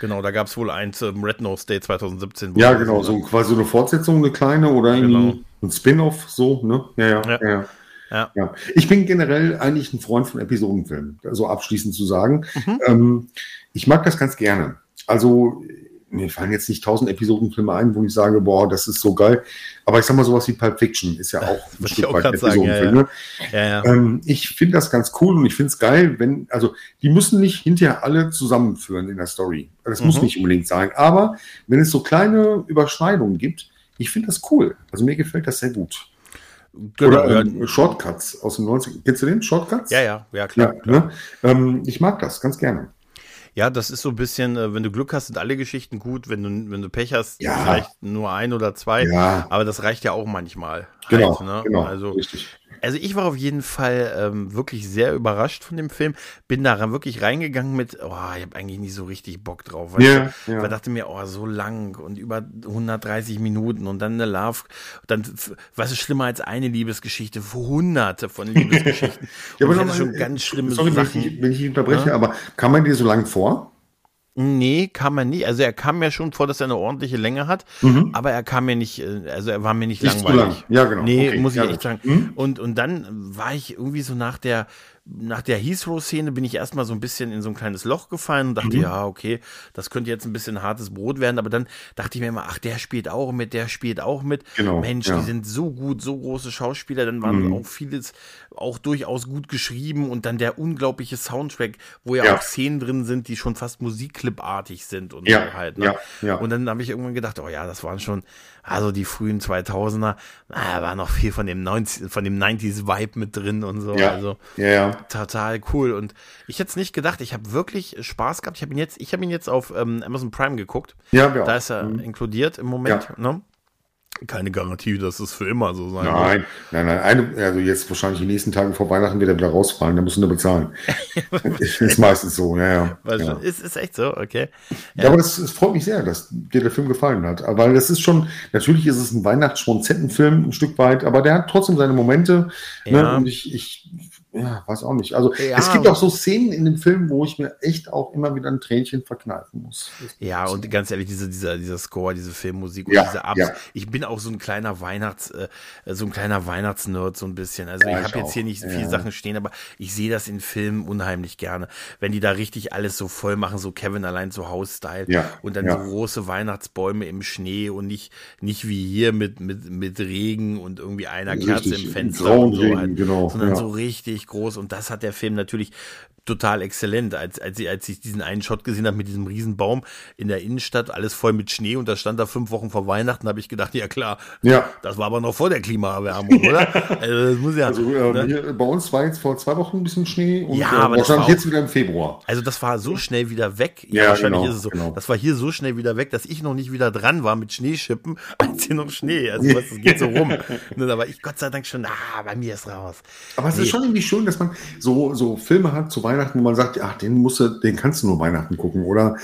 Genau, da gab es wohl ein zum Red Nose Day 2017. wo Ja, genau, so- quasi eine Fortsetzung, eine kleine oder Genau. ein Spin-off, so, ne? Ja, ja, Ja. ja. ja. Ja. Ich bin generell eigentlich ein Freund von Episodenfilmen, so abschließend zu sagen. Mhm. Ähm, ich mag das ganz gerne. Also, mir fallen jetzt nicht tausend Episodenfilme ein, wo ich sage, boah, das ist so geil. Aber ich sag mal, sowas wie Pulp Fiction ist ja auch ein Stück weit sagen, ja, ne? Ja, ja. Ähm, ich finde das ganz cool und ich finde es geil, wenn, also die müssen nicht hinterher alle zusammenführen in der Story. Das muss Mhm. nicht unbedingt sein. Aber wenn es so kleine Überschneidungen gibt, ich finde das cool. Also mir gefällt das sehr gut. Genau, Oder ähm, Shortcuts aus den 90 Kennst du den? Shortcuts? ja, ja, ja, klar. Ja, ne? ähm, ich mag das ganz gerne. Ja, das ist so ein bisschen, äh, wenn du Glück hast, sind alle Geschichten gut. Wenn du, wenn du Pech hast, Ja. vielleicht nur ein oder zwei. Ja. Aber das reicht ja auch manchmal. Genau, halt, ne? genau, Also, richtig. Also ich war auf jeden Fall ähm, wirklich sehr überrascht von dem Film. Bin da ran- wirklich reingegangen mit, oh, ich habe eigentlich nicht so richtig Bock drauf. weißt Ja, du? ja. Weil dachte mir, oh, so lang und über 130 Minuten und dann eine Love, dann, was ist schlimmer als eine Liebesgeschichte? Hunderte von Liebesgeschichten. Ja, ich hatte mal, schon ganz äh, schlimme sorry, wenn ich, Sachen. wenn ich unterbreche, aber kam man dir so lang vor? Nee, kam er nicht. Also er kam mir schon vor, dass er eine ordentliche Länge hat, aber er kam mir nicht, äh, also er war mir nicht, Mhm. Nicht zu langweilig. lang. Ja, genau. Nee, Okay, muss ich ja, echt sagen. Mhm. Und, und dann war ich irgendwie so nach der, nach der Heathrow-Szene bin ich erstmal so ein bisschen in so ein kleines Loch gefallen und dachte, Mhm. ja, okay, das könnte jetzt ein bisschen hartes Brot werden, aber dann dachte ich mir immer, ach, der spielt auch mit, der spielt auch mit. Genau, Mensch, ja. die sind so gut, so große Schauspieler, dann waren Mhm. auch vieles auch durchaus gut geschrieben und dann der unglaubliche Soundtrack, wo ja, Ja. auch Szenen drin sind, die schon fast Musikclip-artig sind und Ja, so halt. Ne? ja, ja. Und dann habe ich irgendwann gedacht, oh ja, das waren schon, also die frühen 2000er, na, da war noch viel von dem 90, von dem 90s Vibe mit drin und so. Ja, Also ja, ja. total cool. Und ich hätte es nicht gedacht, ich habe wirklich Spaß gehabt. Ich habe ihn jetzt, ich habe ihn jetzt auf ähm, Amazon Prime geguckt. Ja, wir Da ist er inkludiert im Moment. Ne? Keine Garantie, dass es für immer so sein wird. Nein, nein, nein. Eine, also jetzt wahrscheinlich die nächsten Tage vor Weihnachten wird er wieder rausfallen, da du nur bezahlen. ist meistens so, ja, ja. Weil ja. ist, ist echt so, okay. Ja, aber das, es freut mich sehr, dass dir der Film gefallen hat. Weil das ist schon, natürlich ist es ein Weihnachtsschmonzettenfilm ein Stück weit, aber der hat trotzdem seine Momente. Ja. Ne? Und ich, ich ja, weiß auch nicht. Also Ja. es gibt auch so Szenen in dem Film, wo ich mir echt auch immer wieder ein Tränchen verkneifen muss. Ja, und ganz ehrlich, diese, dieser, dieser Score, diese Filmmusik und Ja, diese Ups. ja. Ich bin auch so ein kleiner Weihnachts, äh, so ein kleiner Weihnachtsnerd, so ein bisschen. Also ich habe jetzt hier nicht viele Sachen stehen, aber ich sehe das in Filmen unheimlich gerne. Wenn die da richtig alles so voll machen, so Kevin allein zu Haus-Style. Und dann so große Weihnachtsbäume im Schnee und nicht, nicht wie hier mit, mit, mit Regen und irgendwie einer Kerze Richtig, im Fenster und so Regen, halt. genau, Sondern so richtig groß. Und das hat der Film natürlich total exzellent, als, als, ich, als ich diesen einen Shot gesehen habe mit diesem Riesenbaum in der Innenstadt, alles voll mit Schnee und da stand da fünf Wochen vor Weihnachten, habe ich gedacht, ja klar, Ja. das war aber noch vor der Klimaerwärmung, oder? also das muss ja. Also äh, ne? hier, bei uns war jetzt vor zwei Wochen ein bisschen Schnee und Ja, äh, aber wahrscheinlich jetzt wieder im Februar. Also das war so schnell wieder weg. Ja, wahrscheinlich genau, ist es so. genau. Das war hier so schnell wieder weg, dass ich noch nicht wieder dran war mit Schneeschippen, als hier noch Schnee. Also was, das geht so rum. Ne, da war ich Gott sei Dank schon, ah, bei mir ist raus. Aber es Nee. ist schon irgendwie schön, dass man so, so Filme hat zu Weihnachten, wo man sagt, ach, den musst du, den kannst du nur Weihnachten gucken oder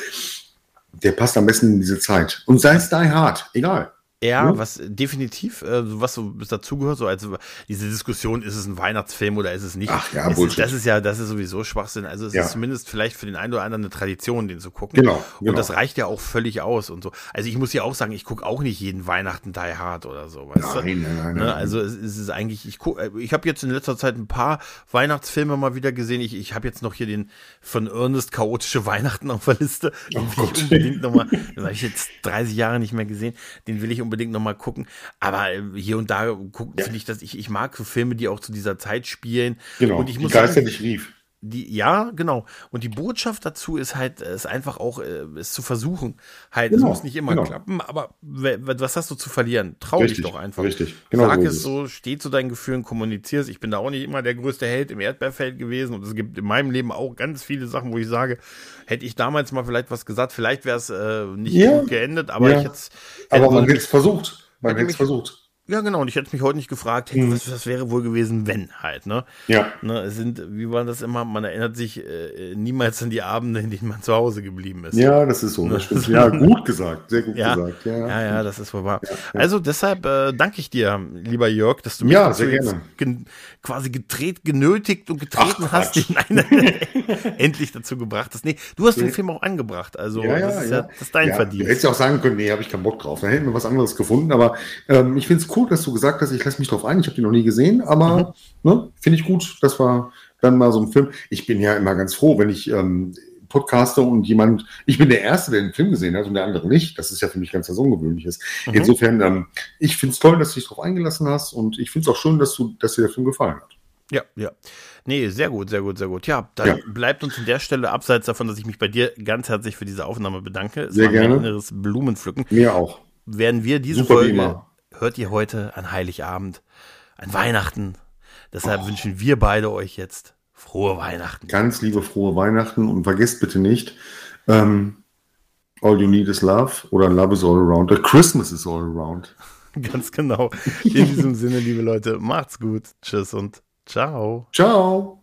der passt am besten in diese Zeit. Und sei es Die Hard, egal. Ja, Ja. was definitiv, äh, so was so bis dazugehört, so als diese Diskussion, ist es ein Weihnachtsfilm oder ist es nicht? Ach ja, es ist, Bullshit. das ist ja, das ist sowieso Schwachsinn. Also es Ja. ist zumindest vielleicht für den einen oder anderen eine Tradition, den zu gucken. Genau, genau. Und das reicht ja auch völlig aus und so. Also ich muss ja auch sagen, ich gucke auch nicht jeden Weihnachten Die Hard oder so. Weißt du? Nein, nein, nein, Ne? nein. Also es, es ist eigentlich, ich guck, äh, ich habe jetzt in letzter Zeit ein paar Weihnachtsfilme mal wieder gesehen. Ich, ich habe jetzt noch hier den von Ernest chaotische Weihnachten auf der Liste. Den will Gott. ich unbedingt noch mal, den habe ich jetzt 30 Jahre nicht mehr gesehen. Den will ich unbedingt noch mal gucken. Aber äh, hier und da gucken, Ja. finde ich, dass ich, ich mag so Filme, die auch zu dieser Zeit spielen. Genau. Und ich die muss Geister sagen, dich rief. Die, ja, genau. Und die Botschaft dazu ist halt, äh, ist einfach auch, äh, es zu versuchen. Halt, es Genau, muss nicht immer genau. klappen, aber was hast du zu verlieren? Trau dich Richtig, doch einfach. richtig. Genau Sag so es es. so, steh zu deinen Gefühlen, kommunizier's. Ich bin da auch nicht immer der größte Held im Erdbeerfeld gewesen und es gibt in meinem Leben auch ganz viele Sachen, wo ich sage, hätte ich damals mal vielleicht was gesagt, vielleicht wäre es äh, nicht Ja, gut geendet, aber ja. ich hätte Aber man hätte hätte es versucht. Man hätte hätte es versucht. Ja, genau. Und ich hätte mich heute nicht gefragt, hey, Mhm. was, was wäre wohl gewesen, wenn halt, ne? Ja. Ne, es sind, wie war das immer? Man erinnert sich äh, niemals an die Abende, in denen man zu Hause geblieben ist. Ja, das ist so. Das stimmt. Ja, gut gesagt. Sehr gut Ne. Ja, gesagt. Ja, ja, ja, das ist wohl wahr. Also deshalb äh, danke ich dir, lieber Jörg, dass du mich Ja, gen quasi gedreht, genötigt und getreten Ach, hast, einen endlich dazu gebracht hast. Nee, du hast den Ja. Film auch angebracht, also Ja, ja, das ist ja. ja, das ist dein ja, Verdienst. Du hättest ja auch sagen können, nee, habe ich keinen Bock drauf. Dann hätten wir was anderes gefunden. Aber ähm, ich finde es cool, dass du gesagt hast, ich lasse mich drauf ein. Ich habe den noch nie gesehen, aber Mhm. ne, finde ich gut, dass wir dann mal so einen Film. Ich bin ja immer ganz froh, wenn ich ähm, podcaste und jemand, ich bin der Erste, der den Film gesehen hat und der andere nicht. Das ist ja für mich ganz was Ungewöhnliches. Mhm. Insofern, ähm, ich finde es toll, dass du dich drauf eingelassen hast und ich finde es auch schön, dass du, dass dir der Film gefallen hat. Ja, ja. Nee, sehr gut, sehr gut, sehr gut. Ja, dann Ja. bleibt uns an der Stelle, abseits davon, dass ich mich bei dir ganz herzlich für diese Aufnahme bedanke. Es Sehr war gerne. ein inneres Blumenpflücken. Mir auch. werden wir diese Super Folge. Hört ihr heute an Heiligabend, an Weihnachten. Deshalb wünschen wir beide euch jetzt Frohe Weihnachten. Ganz liebe frohe Weihnachten und vergesst bitte nicht, ähm, All you need is love oder Love is all around. Or Christmas is all around. Ganz genau. In diesem Sinne, liebe Leute, macht's gut. Tschüss und ciao. Ciao.